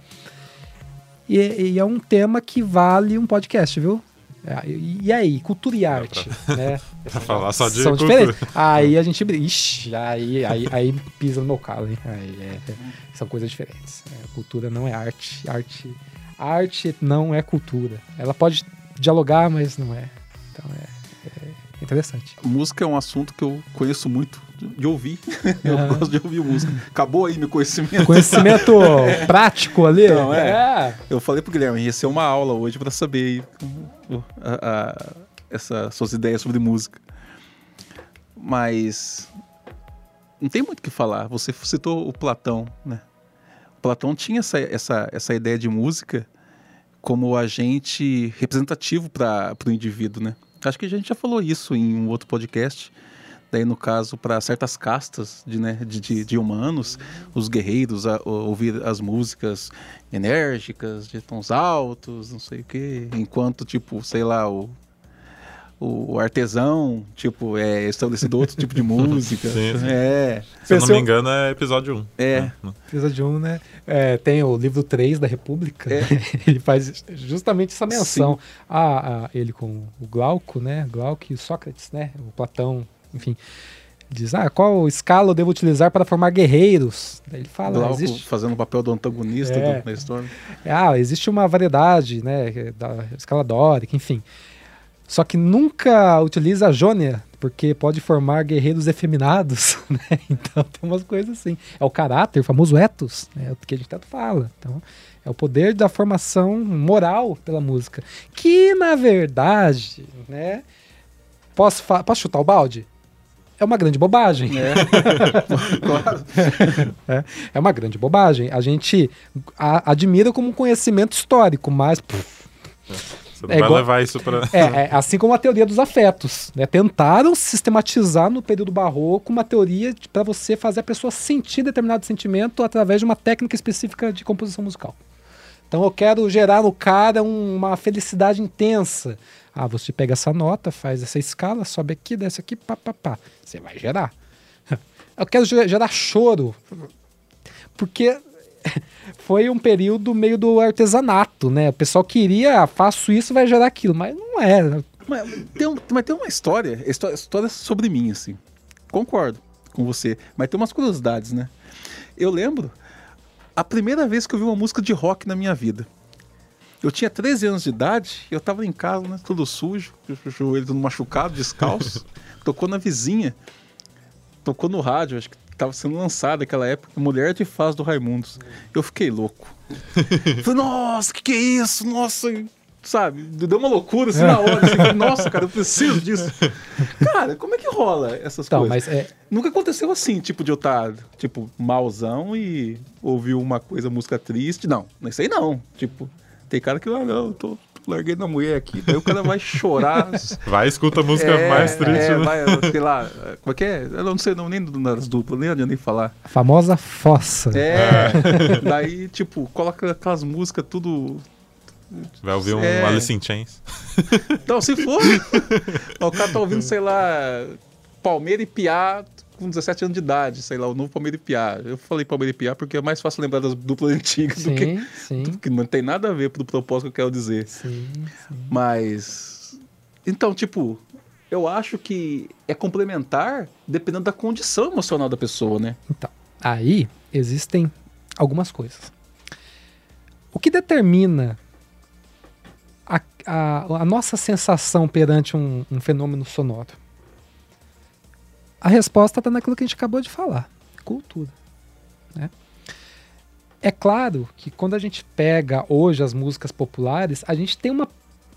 E, e é um tema que vale um podcast, viu? É, E, aí, cultura e arte, né? Pra falar só de São cultura. diferentes. Aí a gente. bri- Ixi, aí, aí, aí pisa no meu calo, hein? Aí é- é- são coisas diferentes. É, cultura não é arte. Arte. Arte não é cultura. Ela pode dialogar, mas não é. Então é, é interessante. Música é um assunto que eu conheço muito de, ouvir. eu gosto de ouvir música. Acabou aí meu conhecimento. Conhecimento prático ali. Então, é. é. Eu falei pro Guilherme, ia ser uma aula hoje pra saber aí, o- a- a- essas suas ideias sobre música. Mas não tem muito o que falar. Você citou o Platão, né? O Platão tinha essa, essa, essa ideia de música como agente representativo para o indivíduo, né? Acho que a gente já falou isso em um outro podcast. Daí, no caso, para certas castas de, né, de, de, de humanos, os guerreiros a, o- ouvir as músicas enérgicas, de tons altos, não sei o quê. Enquanto, tipo, sei lá, o, o artesão, tipo, é estabelecido outro tipo de música. Sim, sim. É, Se eu não me engano, é episódio 1. É. Precisa de um, né? É, tem o livro 3 da República. É. né? Ele faz justamente essa menção. A, a- ele com o Glauco, né? Glauco e o Sócrates, né? O Platão, enfim. Diz, ah, qual escala eu devo utilizar para formar guerreiros? Daí ele fala, Glauco existe, fazendo o papel do antagonista É. do- da história. ah, existe uma variedade, né? Da escala dórica, enfim. Só que nunca utiliza a jônia, porque pode formar guerreiros efeminados, né? Então tem umas coisas assim. É o caráter, o famoso ethos, né? O que a gente tanto fala. Então, é o poder da formação moral pela música. Que, na verdade, né? Posso, posso chutar o balde? É uma grande bobagem. É. claro. É uma grande bobagem. A gente a- admira como um conhecimento histórico, mas pff, Você não É vai igual- levar isso pra. É, é, assim como a teoria dos afetos. Né? Tentaram sistematizar no período barroco uma teoria para você fazer a pessoa sentir determinado sentimento através de uma técnica específica de composição musical. Então eu quero gerar no cara um- uma felicidade intensa. Ah, você pega essa nota, faz essa escala, sobe aqui, desce aqui, pá, pá, pá. Você vai gerar. Eu quero ge- gerar choro. Porque foi um período meio do artesanato, né? O pessoal queria, ah, faço isso, vai gerar aquilo, mas não é. Mas tem, um- mas tem uma história, história sobre mim, assim. Concordo com você. Mas tem umas curiosidades, né? Eu lembro a primeira vez que eu vi uma música de rock na minha vida. Eu tinha 13 anos de idade, eu tava em casa, né? Tudo sujo, joelho todo machucado, descalço. Tocou na vizinha. Tocou no rádio, acho que tava sendo lançado naquela época, Mulher de Faz do Raimundos. Eu fiquei louco. Falei, nossa, que que é isso? Nossa, sabe? Deu uma loucura assim na hora. Assim, nossa, cara, eu preciso disso. Cara, como é que rola essas Então, coisas? mas é, Nunca aconteceu assim, tipo, de eu estar, tipo, malzão e ouvir uma coisa, música triste. Não, não sei não. Tipo, tem cara que, ah, não, eu tô, larguei na mulher aqui. Daí o cara vai chorar. Vai, escuta a música É, mais triste, é, né? vai, sei lá, como é que é? Eu não sei não, nem das duplas, nem adianta nem falar. a famosa fossa. É, daí, tipo, coloca aquelas músicas tudo... Vai ouvir um É. Alice in Chains. Então, se for, o cara tá ouvindo, sei lá, Palmeira e Piá com 17 anos de idade, sei lá, o novo Palmeira e Piá. Eu falei Palmeira e Piá porque é mais fácil lembrar das duplas antigas do que, Sim, sim, do que não tem nada a ver pro propósito que eu quero dizer. sim, sim. Mas. Então, tipo, eu acho que é complementar dependendo da condição emocional da pessoa, né? Então, aí existem algumas coisas. O que determina a, a- nossa sensação perante um, um fenômeno sonoro? A resposta está naquilo que a gente acabou de falar: cultura. né? É claro que quando a gente pega hoje as músicas populares, a gente tem uma,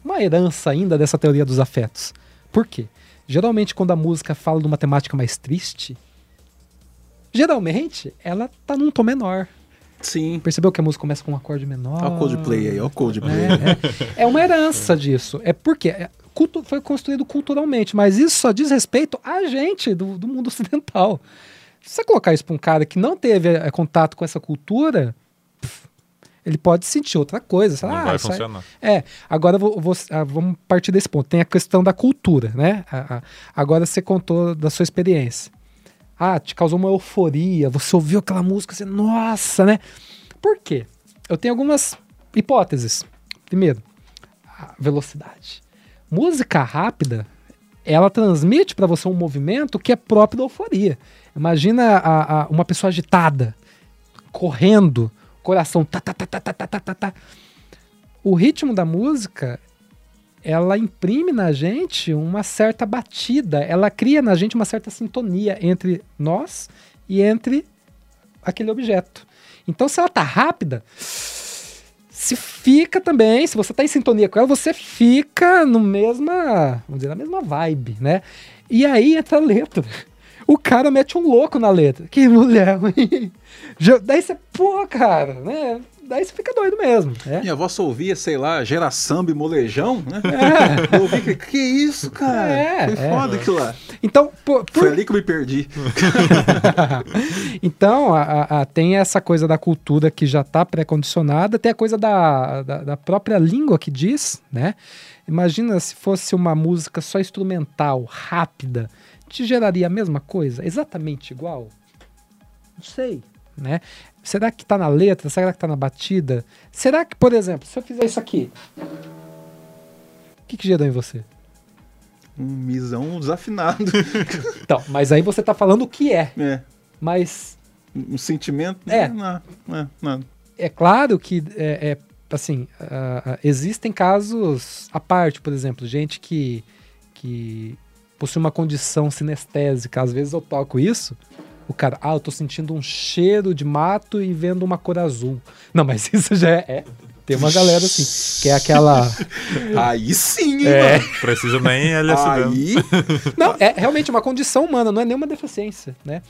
uma herança ainda dessa teoria dos afetos. Por quê? Geralmente, quando a música fala de uma temática mais triste, geralmente ela tá num tom menor. Sim. Percebeu que a música começa com um acorde menor? Olha o Coldplay aí, olha o Coldplay. É, é. É uma herança disso. É porque é, cultu- foi construído culturalmente, mas isso só diz respeito a gente do, do mundo ocidental. Se você colocar isso para um cara que não teve é, contato com essa cultura, pff, ele pode sentir outra coisa. sei Não lá, vai funcionar. é, agora vou, vou- ah, vamos partir desse ponto. Tem a questão da cultura, né? A- a- agora você contou da sua experiência. Ah, te causou uma euforia, você ouviu aquela música, você, nossa, né? Por quê? Eu tenho algumas hipóteses. Primeiro, velocidade. Música rápida, ela transmite para você um movimento que é próprio da euforia. Imagina a, a, uma pessoa agitada, correndo, coração ta ta ta ta ta ta ta. O ritmo da música ela imprime na gente uma certa batida, ela cria na gente uma certa sintonia entre nós e entre aquele objeto. Então, se ela tá rápida, se fica também, se você tá em sintonia com ela, você fica no mesma, vamos dizer, na mesma vibe, né? E aí entra a letra. O cara mete um louco na letra. Que mulher. Já- Daí você, pô, cara, né? Daí você fica doido mesmo. né? Minha avó só ouvia, sei lá, geração e molejão, né? É. Eu ouvi que, que isso, cara? É, Foi é. foda aquilo lá. Então, por, por- Foi ali que eu me perdi. então a- a- a- tem essa coisa da cultura que já está pré-condicionada, tem a coisa da, da, da própria língua que diz, né? Imagina se fosse uma música só instrumental, rápida, te geraria a mesma coisa? Exatamente igual? Não sei, né? Será que tá na letra? Será que tá na batida? Será que, por exemplo, se eu fizer isso aqui, o que, que gerou em você? Um misão desafinado. Então, mas aí você tá falando o que é, É. mas Um sentimento. É. Não, não, não. é claro que é, é, assim ah, existem casos à parte, por exemplo, gente que que possui uma condição sinestésica. Às vezes eu toco isso, o cara, ah, eu tô sentindo um cheiro de mato e vendo uma cor azul. Não, mas isso já é, é. tem uma galera assim, que é aquela Aí sim, hein, É. mano? Precisa nem LSD. Aí. Não, é realmente uma condição humana, não é nenhuma deficiência, né?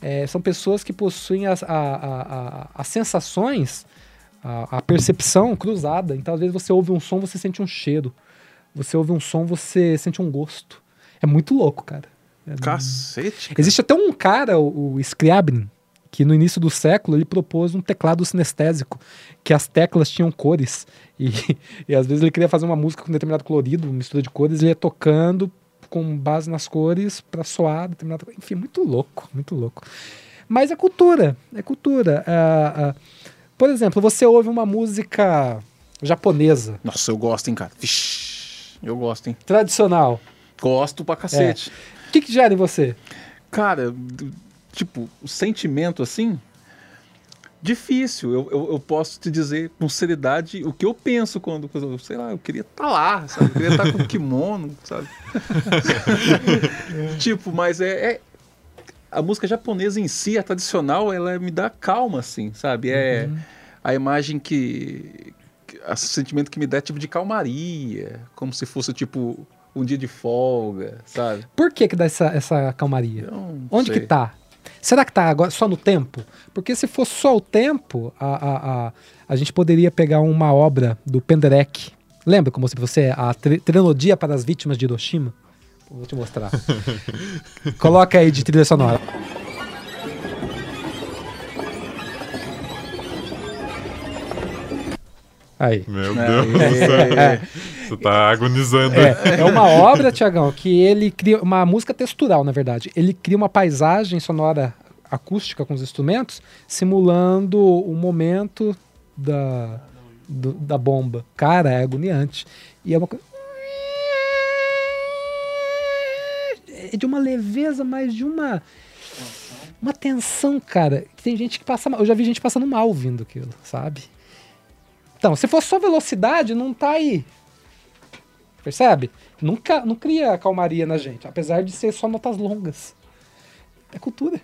É, são pessoas que possuem as, a- a- a- as sensações a, a percepção cruzada. Então, às vezes, você ouve um som, você sente um cheiro. Você ouve um som, você sente um gosto. É muito louco, cara. É- Cacete. cara. Existe até um cara, o, o Scriabin, que no início do século ele propôs um teclado sinestésico, que as teclas tinham cores. E, e às vezes ele queria fazer uma música com determinado colorido, mistura de cores, ele ia tocando com base nas cores para soar determinado. Enfim, muito louco, muito louco. Mas é cultura, é cultura. Ah, ah, por exemplo, você ouve uma música japonesa, Nossa, eu gosto, hein, cara. Vixe, eu gosto, hein. tradicional. Gosto pra cacete. O que, que gera em você? Cara, tipo, o sentimento assim. Difícil. Eu, eu, eu posso te dizer com seriedade o que eu penso quando, sei lá, eu queria estar lá, sabe? Eu queria estar com kimono, sabe? tipo, mas é, é- A música japonesa em si, a tradicional, ela me dá calma, assim, sabe? É a imagem que. que- O sentimento que me dá é tipo de calmaria, como se fosse tipo um dia de folga, sabe? Por que, que dá essa, essa calmaria? Onde sei. que tá? Será que tá agora só no tempo? Porque se fosse só o tempo, a, a, a, a gente poderia pegar uma obra do Penderecki. Lembra como se você a tri- trilogia para as vítimas de Hiroshima? Vou te mostrar. Coloca aí de trilha sonora. Aí. Meu É, Deus do é, céu. é. Você tá agonizando. É, é uma obra, Tiagão, que ele cria uma música textural, na verdade. Ele cria uma paisagem sonora acústica com os instrumentos, simulando o momento da, do- da bomba. Cara, é agoniante. E é uma coisa. É de uma leveza, mas de uma. Uma tensão, cara. que Tem gente que passa mal. Eu já vi gente passando mal ouvindo aquilo, sabe? Então, se for só velocidade, não tá aí. Percebe? Nunca, não cria calmaria na gente, apesar de ser só notas longas. É cultura.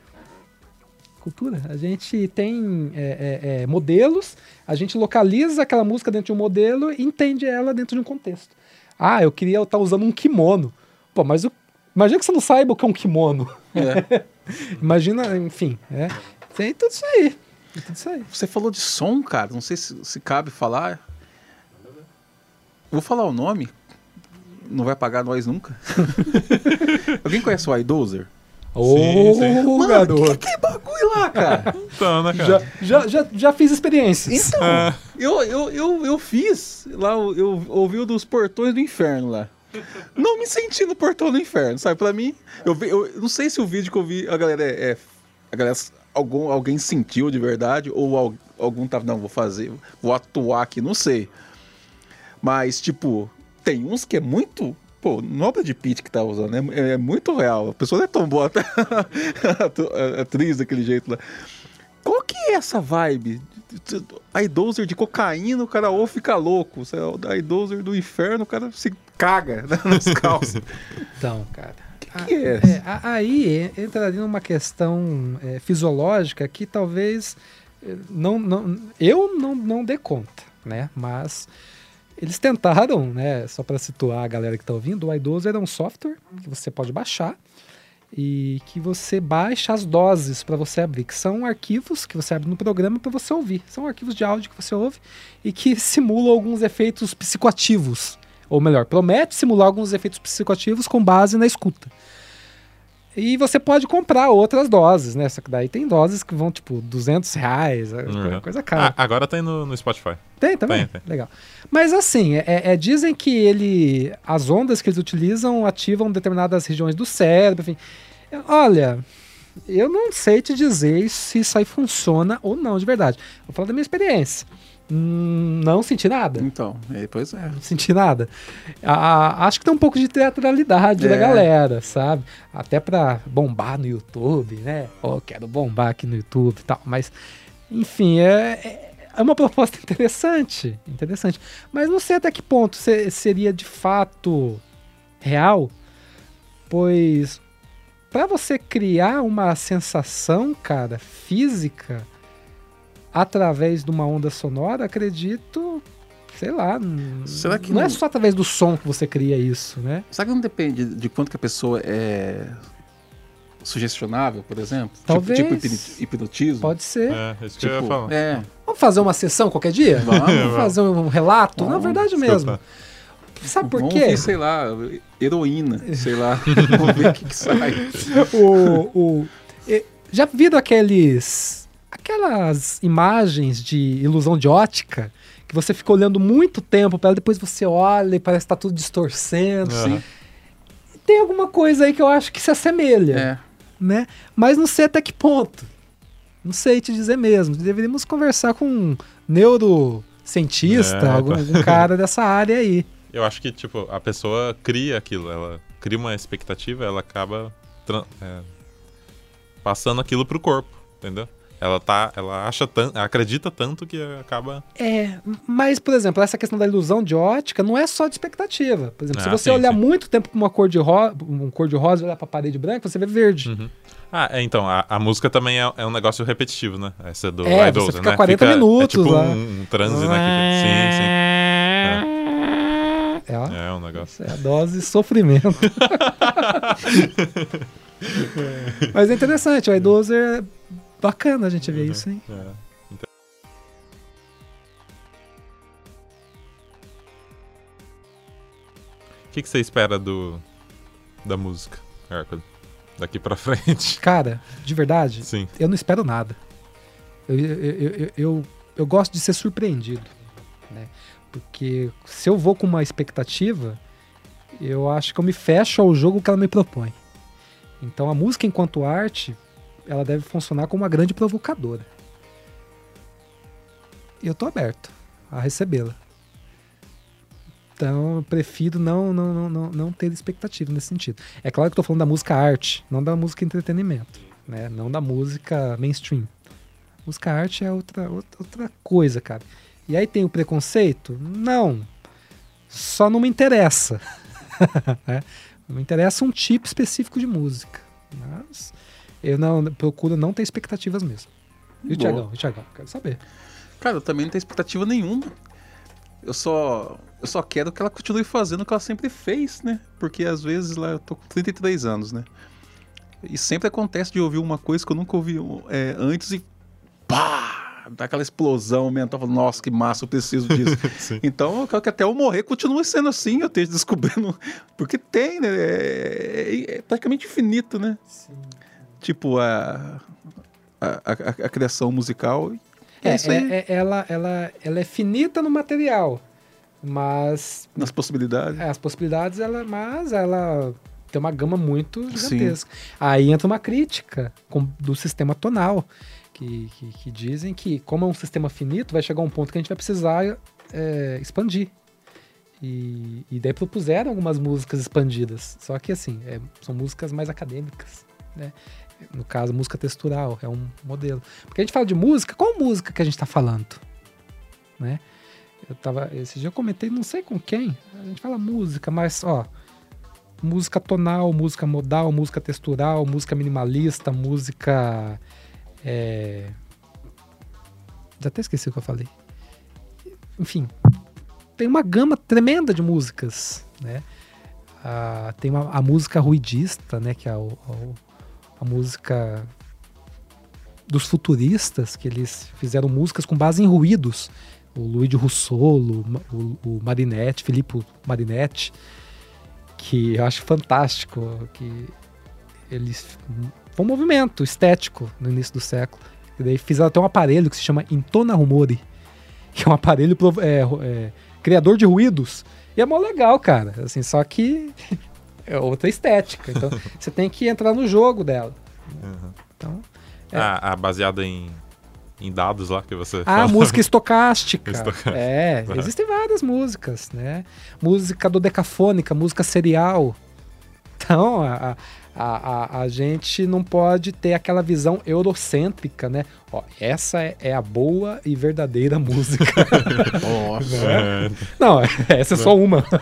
Cultura. A gente tem é, é, é, modelos, a gente localiza aquela música dentro de um modelo e entende ela dentro de um contexto. Ah, eu queria estar usando um kimono. Pô, mas o, imagina que você não saiba o que é um kimono. É. Imagina, enfim, é. Tem tudo isso aí. Tem tudo isso aí. Você falou de som, cara. Não sei se, se cabe falar. Vou falar o nome. Não vai pagar nós nunca. Alguém conhece o iDozer? Ô, sim. Mano, que, que bagulho lá, cara? Então, né, Já, cara? já, já, já fiz experiências. Então, Ah. eu, eu, eu, eu fiz lá, eu, eu ouvi o dos portões do inferno lá. Não me senti no portão do inferno, sabe? Pra mim, eu, vi- eu não sei se o vídeo que eu vi, a galera é. é- a galera, algum, alguém sentiu de verdade, ou al- algum tava, não, vou fazer, vou atuar aqui, não sei. Mas, tipo, tem uns que é muito. Pô, o Brad Pitt que tá usando, é, é muito real. A pessoa não é tão boa, tá? a atriz daquele jeito lá. Qual que é essa vibe? iDozer de cocaína, o cara ou fica louco. É iDozer do inferno, o cara se caga né, nas calças. Então, cara. que que é? É, a- aí entraria numa questão é, fisiológica que talvez é, não, não, eu não, não dê conta, né? Mas eles tentaram, né? Só para situar a galera que está ouvindo, o iDozer é um software que você pode baixar e que você baixa as doses para você abrir, que são arquivos que você abre no programa para você ouvir. São arquivos de áudio que você ouve e que simulam alguns efeitos psicoativos. Ou melhor, promete simular alguns efeitos psicoativos com base na escuta. E você pode comprar outras doses, né? Só que daí tem doses que vão, tipo, 200 reais, é Uhum. coisa cara. Ah, agora tem no, no Spotify. Tem também? tem, tem. Legal. Mas assim, é, é- dizem que ele. As ondas que eles utilizam ativam determinadas regiões do cérebro, enfim. Olha, eu não sei te dizer se isso aí funciona ou não, de verdade. Vou falar da minha experiência. Hum, não senti nada. Então, é, pois é. Não senti nada. A- a- acho que tem um pouco de teatralidade da É. galera, sabe? Até pra bombar no YouTube, né? Oh, quero bombar aqui no YouTube e tal. Mas, enfim, é, é- é uma proposta interessante. Interessante. Mas não sei até que ponto se- seria de fato real, pois para você criar uma sensação, cara, física através de uma onda sonora, acredito, sei lá, Será que não, é não- só através do som que você cria isso, né? Será que não depende de quanto que a pessoa é sugestionável, por exemplo? Tipo- Talvez. Tipo, hipni- hipnotismo? Pode ser. É, isso que eu ia Tipo, falar. é. Vamos fazer uma sessão qualquer dia? Vamos. fazer um relato? Na Vamos. verdade mesmo. Sabe por Vamos quê? ver, sei lá, heroína, sei lá. Vamos ver o que, que sai. o, o- já viram aqueles aquelas imagens de ilusão de ótica que você fica olhando muito tempo para ela, depois você olha e parece que tá tudo distorcendo. Aham. Tem alguma coisa aí que eu acho que se assemelha, É. né? Mas não sei até que ponto. Não sei te dizer mesmo. Deveríamos conversar com um neurocientista, É, algum, tá. algum cara dessa área aí. Eu acho que, tipo, a pessoa cria aquilo, ela cria uma expectativa, ela acaba tran- é, passando aquilo pro corpo, entendeu? Ela tá, ela acha tanto, acredita tanto que acaba. É, mas, por exemplo, essa questão da ilusão de ótica não é só de expectativa. Por exemplo, se Ah, você sim, olhar sim. muito tempo pra uma cor de rosa, um cor de rosa e olhar pra parede branca, você vê verde. Uhum. Ah, é, então, a, a música também é, é um negócio repetitivo, né? Essa do É, Idols, você fica né? 40 minutos é tipo lá. Um, um transe, né? que- sim, É, ó, sim. É um negócio. é a dose sofrimento. Mas é interessante, o idoso é bacana a gente ver Uhum. isso, hein? É. Então- O que, que você espera do da música, Hércules? Daqui pra frente. Cara, de verdade, Sim. eu não espero nada. Eu, eu, eu, eu, eu, eu gosto de ser surpreendido, né? Porque se eu vou com uma expectativa, eu acho que eu me fecho ao jogo que ela me propõe. Então a música enquanto arte, ela deve funcionar como uma grande provocadora. E eu tô aberto a recebê-la. Então eu prefiro não, não, não, não, ter expectativa nesse sentido. É claro que tô falando da música arte, não da música entretenimento, né? Não da música mainstream. Música arte é outra, outra, coisa, cara. E aí tem o preconceito? Não. Só não me interessa. né? Não me interessa um tipo específico de música. Mas eu não procuro não ter expectativas mesmo. E o. Tiagão? E o Tiagão? Quero saber. Cara, eu também não tenho expectativa nenhuma. Eu só, eu só quero que ela continue fazendo o que ela sempre fez, né? Porque às vezes lá eu tô com 33 anos, né? E sempre acontece de ouvir uma coisa que eu nunca ouvi é, antes e pá! Dá aquela explosão mental. Falo, Nossa, que massa, eu preciso disso. Sim. então eu quero que até eu morrer continue sendo assim, eu esteja descobrindo. Porque tem, né? É, é- é praticamente infinito, né? Tipo, a, a, a- a criação musical. É, É, isso aí. é- é- ela, ela, ela é finita no material, mas nas possibilidades. é, as possibilidades, ela, mas ela tem uma gama muito Sim. gigantesca. Aí entra uma crítica com- do sistema tonal, que, que, que dizem que, como é um sistema finito, vai chegar um ponto que a gente vai precisar é, expandir. E, e daí propuseram algumas músicas expandidas. Só que, assim, é, são músicas mais acadêmicas, né? No caso, música textural, é um modelo. Porque a gente fala de música, qual música que a gente tá falando? Né? Eu tava, esse dia eu comentei, não sei com quem, a gente fala música, mas, ó, música tonal, música modal, música textural, música minimalista, música. É... Já até esqueci o que eu falei. Enfim, tem uma gama tremenda de músicas, né? Ah, tem uma- a música ruidista, né? Que é o- o- a música dos futuristas, que eles fizeram músicas com base em ruídos. O Luigi Russolo, o, Marinetti, Filippo Marinetti, que eu acho fantástico, que eles foi um movimento estético no início do século. E daí fizeram até um aparelho que se chama Intona Rumori, que é um aparelho é, é, criador de ruídos. E é mó legal, cara. Assim, só que é outra estética. Então você tem que entrar no jogo dela. Uhum. Então, É. Ah, ah, baseada em, em dados lá que você a fala. música estocástica. Estocástica. É, Uhum. existem várias músicas, né? Música dodecafônica, música serial. Então, a, a, a, a gente não pode ter aquela visão eurocêntrica, né? Ó, essa é, é a boa e verdadeira música. Nossa. É, não, essa é só uma.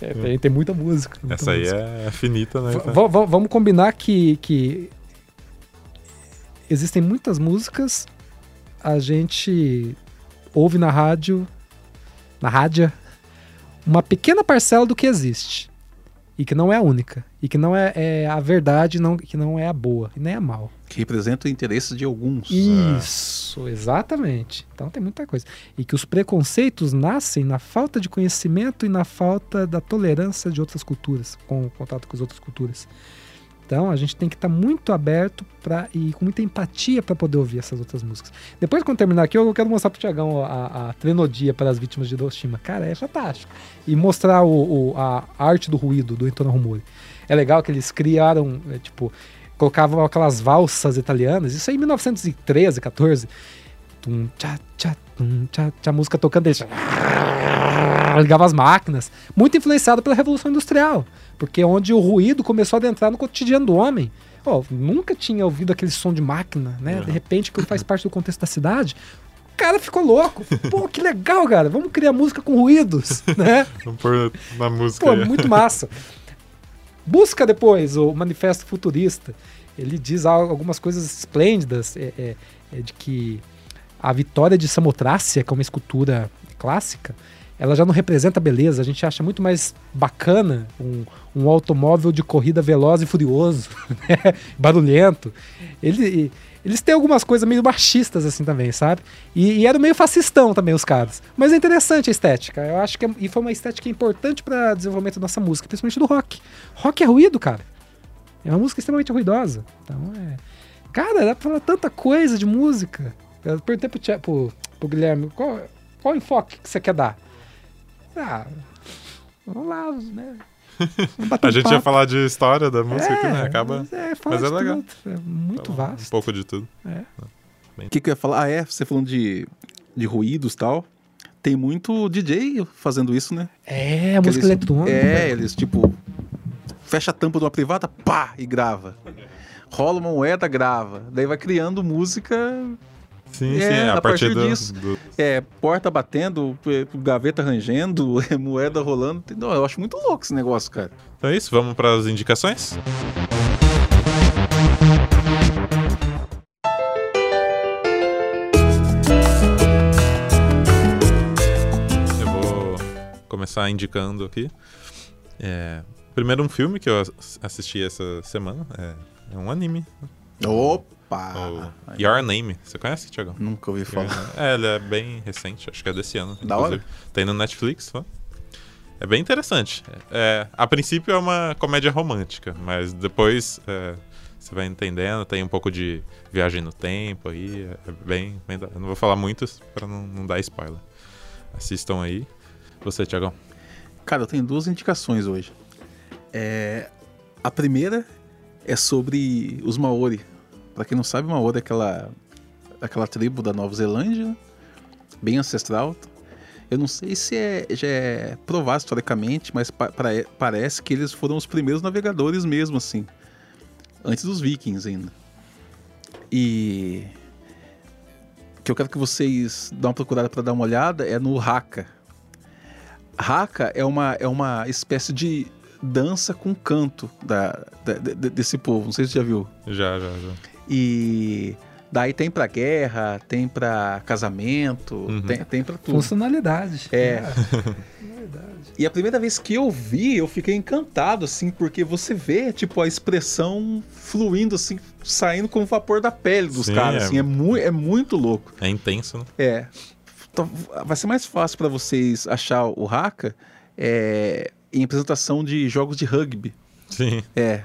É, tem, tem muita música. muita essa aí música. é finita, né? V- vamos combinar que, que existem muitas músicas, a gente ouve na rádio, na rádio, uma pequena parcela do que existe. E que não é a única, e que não é, é a verdade, não, que não é a boa, e nem a mal. Que representa o interesse de alguns. Isso, exatamente. Então tem muita coisa. E que os preconceitos nascem na falta de conhecimento e na falta da tolerância de outras culturas, com o contato com as outras culturas. Então a gente tem que estar muito aberto pra, e com muita empatia para poder ouvir essas outras músicas. Depois, quando terminar aqui, eu quero mostrar pro Tiagão a, a trenodia para as vítimas de Hiroshima. Cara, é fantástico. E mostrar o, o- a arte do ruído do Entono Rumori. É legal que eles criaram, é, tipo, colocavam aquelas valsas italianas, isso aí em 1913, 14. Tum, tchá, tchá, tum, tchá, tchá, a música tocando, eles ligava as máquinas. Muito influenciado pela Revolução Industrial, porque é onde o ruído começou a adentrar no cotidiano do homem. Pô, nunca tinha ouvido aquele som de máquina, né? De repente, que faz parte do contexto da cidade. O cara ficou louco. Pô, que legal, cara. Vamos criar música com ruídos, né? Vamos pôr na música Pô, muito massa. Busca depois o Manifesto Futurista. Ele diz al- algumas coisas esplêndidas é, é, é de que a vitória de Samotrácia, que é uma escultura clássica, ela já não representa beleza. A gente acha muito mais bacana um, um automóvel de corrida veloz e furioso, né? barulhento. Ele, eles têm algumas coisas meio machistas assim também, sabe? E, e era meio fascistão também os caras. Mas é interessante a estética. Eu acho que é- e foi uma estética importante para desenvolvimento da nossa música, principalmente do rock. Rock é ruído, cara. É uma música extremamente ruidosa. Então é. Cara, dá pra falar tanta coisa de música. Eu perguntei pro, pro, pro Guilherme qual, qual enfoque que você quer dar. Ah, vamos lá, né? Vamos A gente ia papo. falar de história da música aqui, né? Acaba mas É, fala mas é legal. tudo. É muito falar vasto. um pouco de tudo. O que, que eu ia falar? Ah, é, você falando de, de ruídos e tal. Tem muito DJ fazendo isso, né? É, a música eles- eletrônica. É, eles tipo. Fecha a tampa de uma privada, pá, e grava. Rola uma moeda, grava. Daí vai criando música, Sim, É, sim, a, a partir, partir do, disso. do- é, porta batendo, é, gaveta rangendo, é, moeda rolando. Não, eu acho muito louco esse negócio, cara. Então é isso, vamos para as indicações? Eu vou começar indicando aqui. É, primeiro um filme que eu ass- assisti essa semana. É, é um anime. Opa! O Your Name. Você conhece, Thiago? Nunca ouvi falar. É, ele é bem recente, acho que é desse ano. Da inclusive. Tem no Netflix, ó. É bem interessante. É, a princípio é uma comédia romântica, mas depois é, você vai entendendo, tem um pouco de viagem no tempo aí. É bem. bem eu não vou falar muitos pra não, não dar spoiler. Assistam aí. Você, Tiagão. Cara, eu tenho duas indicações hoje. É, a primeira é sobre os Maori. Pra quem não sabe, Maori é aquela, aquela tribo da Nova Zelândia, bem ancestral. Eu não sei se é, já é provado historicamente, mas pa- parece que eles foram os primeiros navegadores mesmo, assim. Antes dos vikings ainda. E que eu quero que vocês dão uma procurada para dar uma olhada é no Haka. Haka é uma, é uma espécie de dança com canto da, da- de- desse povo. Não sei se você já viu. Já, já, já. E daí tem pra guerra, tem pra casamento, Uhum. tem, tem pra tudo. Funcionalidade. É. Funcionalidade. E a primeira vez que eu vi, eu fiquei encantado, assim, porque você vê, tipo, a expressão fluindo, assim, saindo com o vapor da pele dos Sim, caras, é. assim, é, mu é muito louco. É intenso, né? É. Então, vai ser mais fácil pra vocês achar o Haka é, em apresentação de jogos de rugby. Sim. É.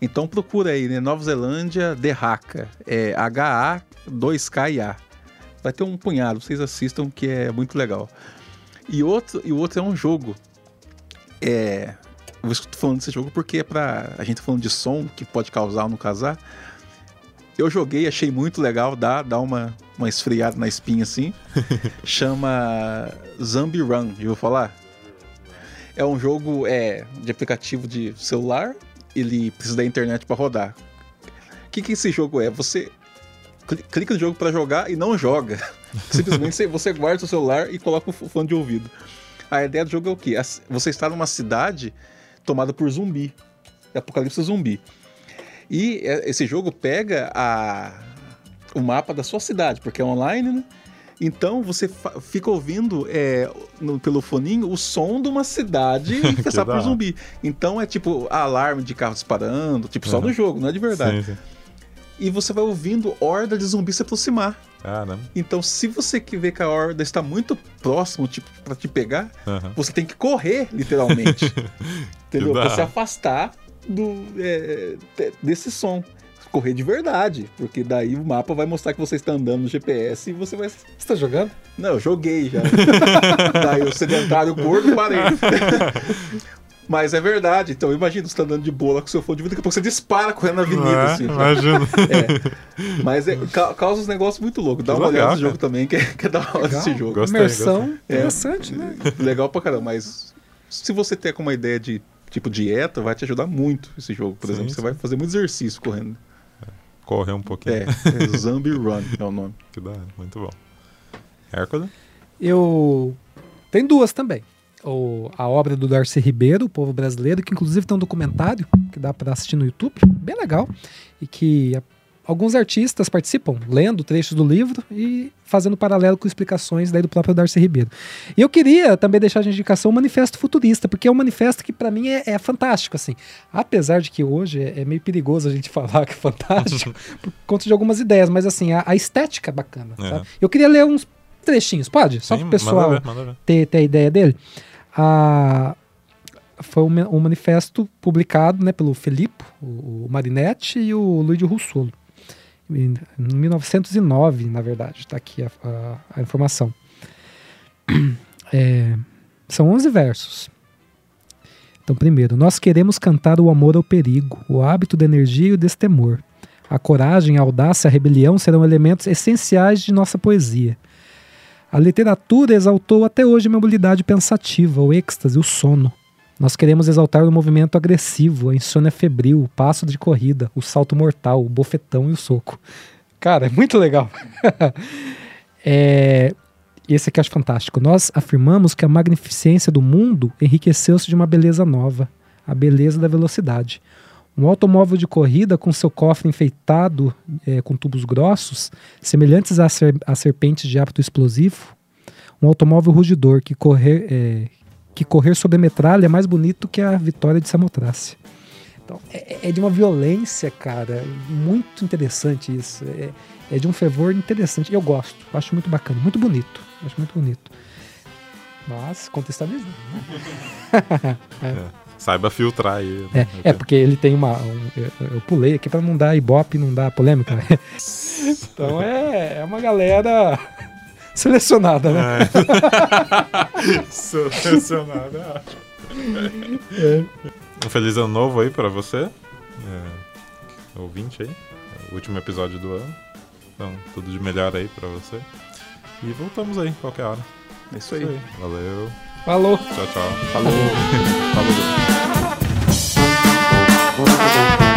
Então procura aí, né? Nova Zelândia, The Haka. É H-A-2-K-I-A. Vai ter um punhado, vocês assistam, que é muito legal. E outro, e o outro é um jogo. É. Eu estou falando desse jogo porque é pra. A gente tá falando de som que pode causar ou não causar. Eu joguei, achei muito legal, dá, dá uma, uma esfriada na espinha assim. Chama Zombie Run, já vou falar? É um jogo é, de aplicativo de celular, ele precisa da internet para rodar. O que, que esse jogo é? Você cli- clica no jogo para jogar e não joga. Simplesmente você- guarda o celular e coloca o fone de ouvido. A ideia do jogo é o quê? Você está numa cidade tomada por zumbi. É apocalipse zumbi. E é, esse jogo pega a, o mapa da sua cidade, porque é online, né? Então você fica ouvindo é, no- pelo foninho o som de uma cidade infestada da por zumbi. Então é tipo alarme de carro disparando, tipo só Aham. no jogo, não é de verdade. Sim, sim. E você vai ouvindo horda de zumbi se aproximar. Caramba. Então, se você vê que a horda está muito próximo, tipo, pra te pegar, Aham. você tem que correr, literalmente. entendeu? Pra se afastar do, é, de- desse som. Correr de verdade, porque daí o mapa vai mostrar que você está andando no GPS e você vai. Você tá jogando? Não, eu joguei já. daí o sedentário gordo parei. Mas é verdade, então imagina você tá andando de boa lá com seu fone de vida, daqui a pouco você dispara correndo na avenida, É, assim. imagina. É. Mas é, ca- causa uns negócios muito loucos. Dá Que uma legal, olhada nesse jogo também, que é, que é da hora Legal. esse jogo. Gostei, Imersão. gostei. Interessante, né? Legal pra caramba, mas se você ter como uma ideia de tipo dieta, vai te ajudar muito esse jogo, por Sim, exemplo. Você sim. vai fazer muito exercício correndo. Correr um pouquinho. É, é Zombie Run é o nome. Que da hora, muito bom. Hércules? Eu. Tem duas também. O, a obra do Darcy Ribeiro, O Povo Brasileiro, que inclusive tem um documentário que dá pra assistir no YouTube, bem legal. E que alguns artistas participam, lendo trechos do livro e fazendo paralelo com explicações daí do próprio Darcy Ribeiro. E eu queria também deixar de indicação o Manifesto Futurista, porque é um manifesto que pra mim é, é fantástico, assim. Apesar de que hoje é, é meio perigoso a gente falar que é fantástico, por conta de algumas ideias, mas assim, a, a estética é bacana, É. Eu queria ler uns trechinhos, pode? Só Sim, pro pessoal Manda ver, manda ver. ter, ter a ideia dele. A- foi um, um manifesto publicado né, pelo Felipe, o, o Marinetti e o Luigi Russolo. Em 1909, na verdade, está aqui a, a- a informação. É, são 11 versos. Então, primeiro, nós queremos cantar o amor ao perigo, o hábito da energia e o destemor. A coragem, a audácia, a rebelião serão elementos essenciais de nossa poesia. A literatura exaltou até hoje a mobilidade pensativa, o êxtase, o sono. Nós queremos exaltar o movimento agressivo, a insônia febril, o passo de corrida, o salto mortal, o bofetão e o soco. Cara, é muito legal. é, esse aqui eu acho fantástico. Nós afirmamos que a magnificência do mundo enriqueceu-se de uma beleza nova, a beleza da velocidade. Um automóvel de corrida com seu cofre enfeitado eh, com tubos grossos, semelhantes a, ser, a serpentes de hábito explosivo. Um automóvel rugidor que correr, eh, que correr sobre a metralha é mais bonito que a vitória de Samotrácia. Então, é, é de uma violência, cara, muito interessante isso. É, é de um fervor interessante. Eu gosto, acho muito bacana, muito bonito. Acho muito bonito. Mas contextualizando. Saiba filtrar aí. É, né? é, porque ele tem uma. um- eu, eu pulei aqui pra não dar ibope, não dar polêmica. então é, é uma galera selecionada, né? É. Selecionado, é. Um feliz ano novo aí pra você. É, ouvinte aí. É o último episódio do ano. Então, tudo de melhor aí pra você. E voltamos aí, qualquer hora. É isso aí. Valeu. Falou! Tchau, tchau. Falou. Falou.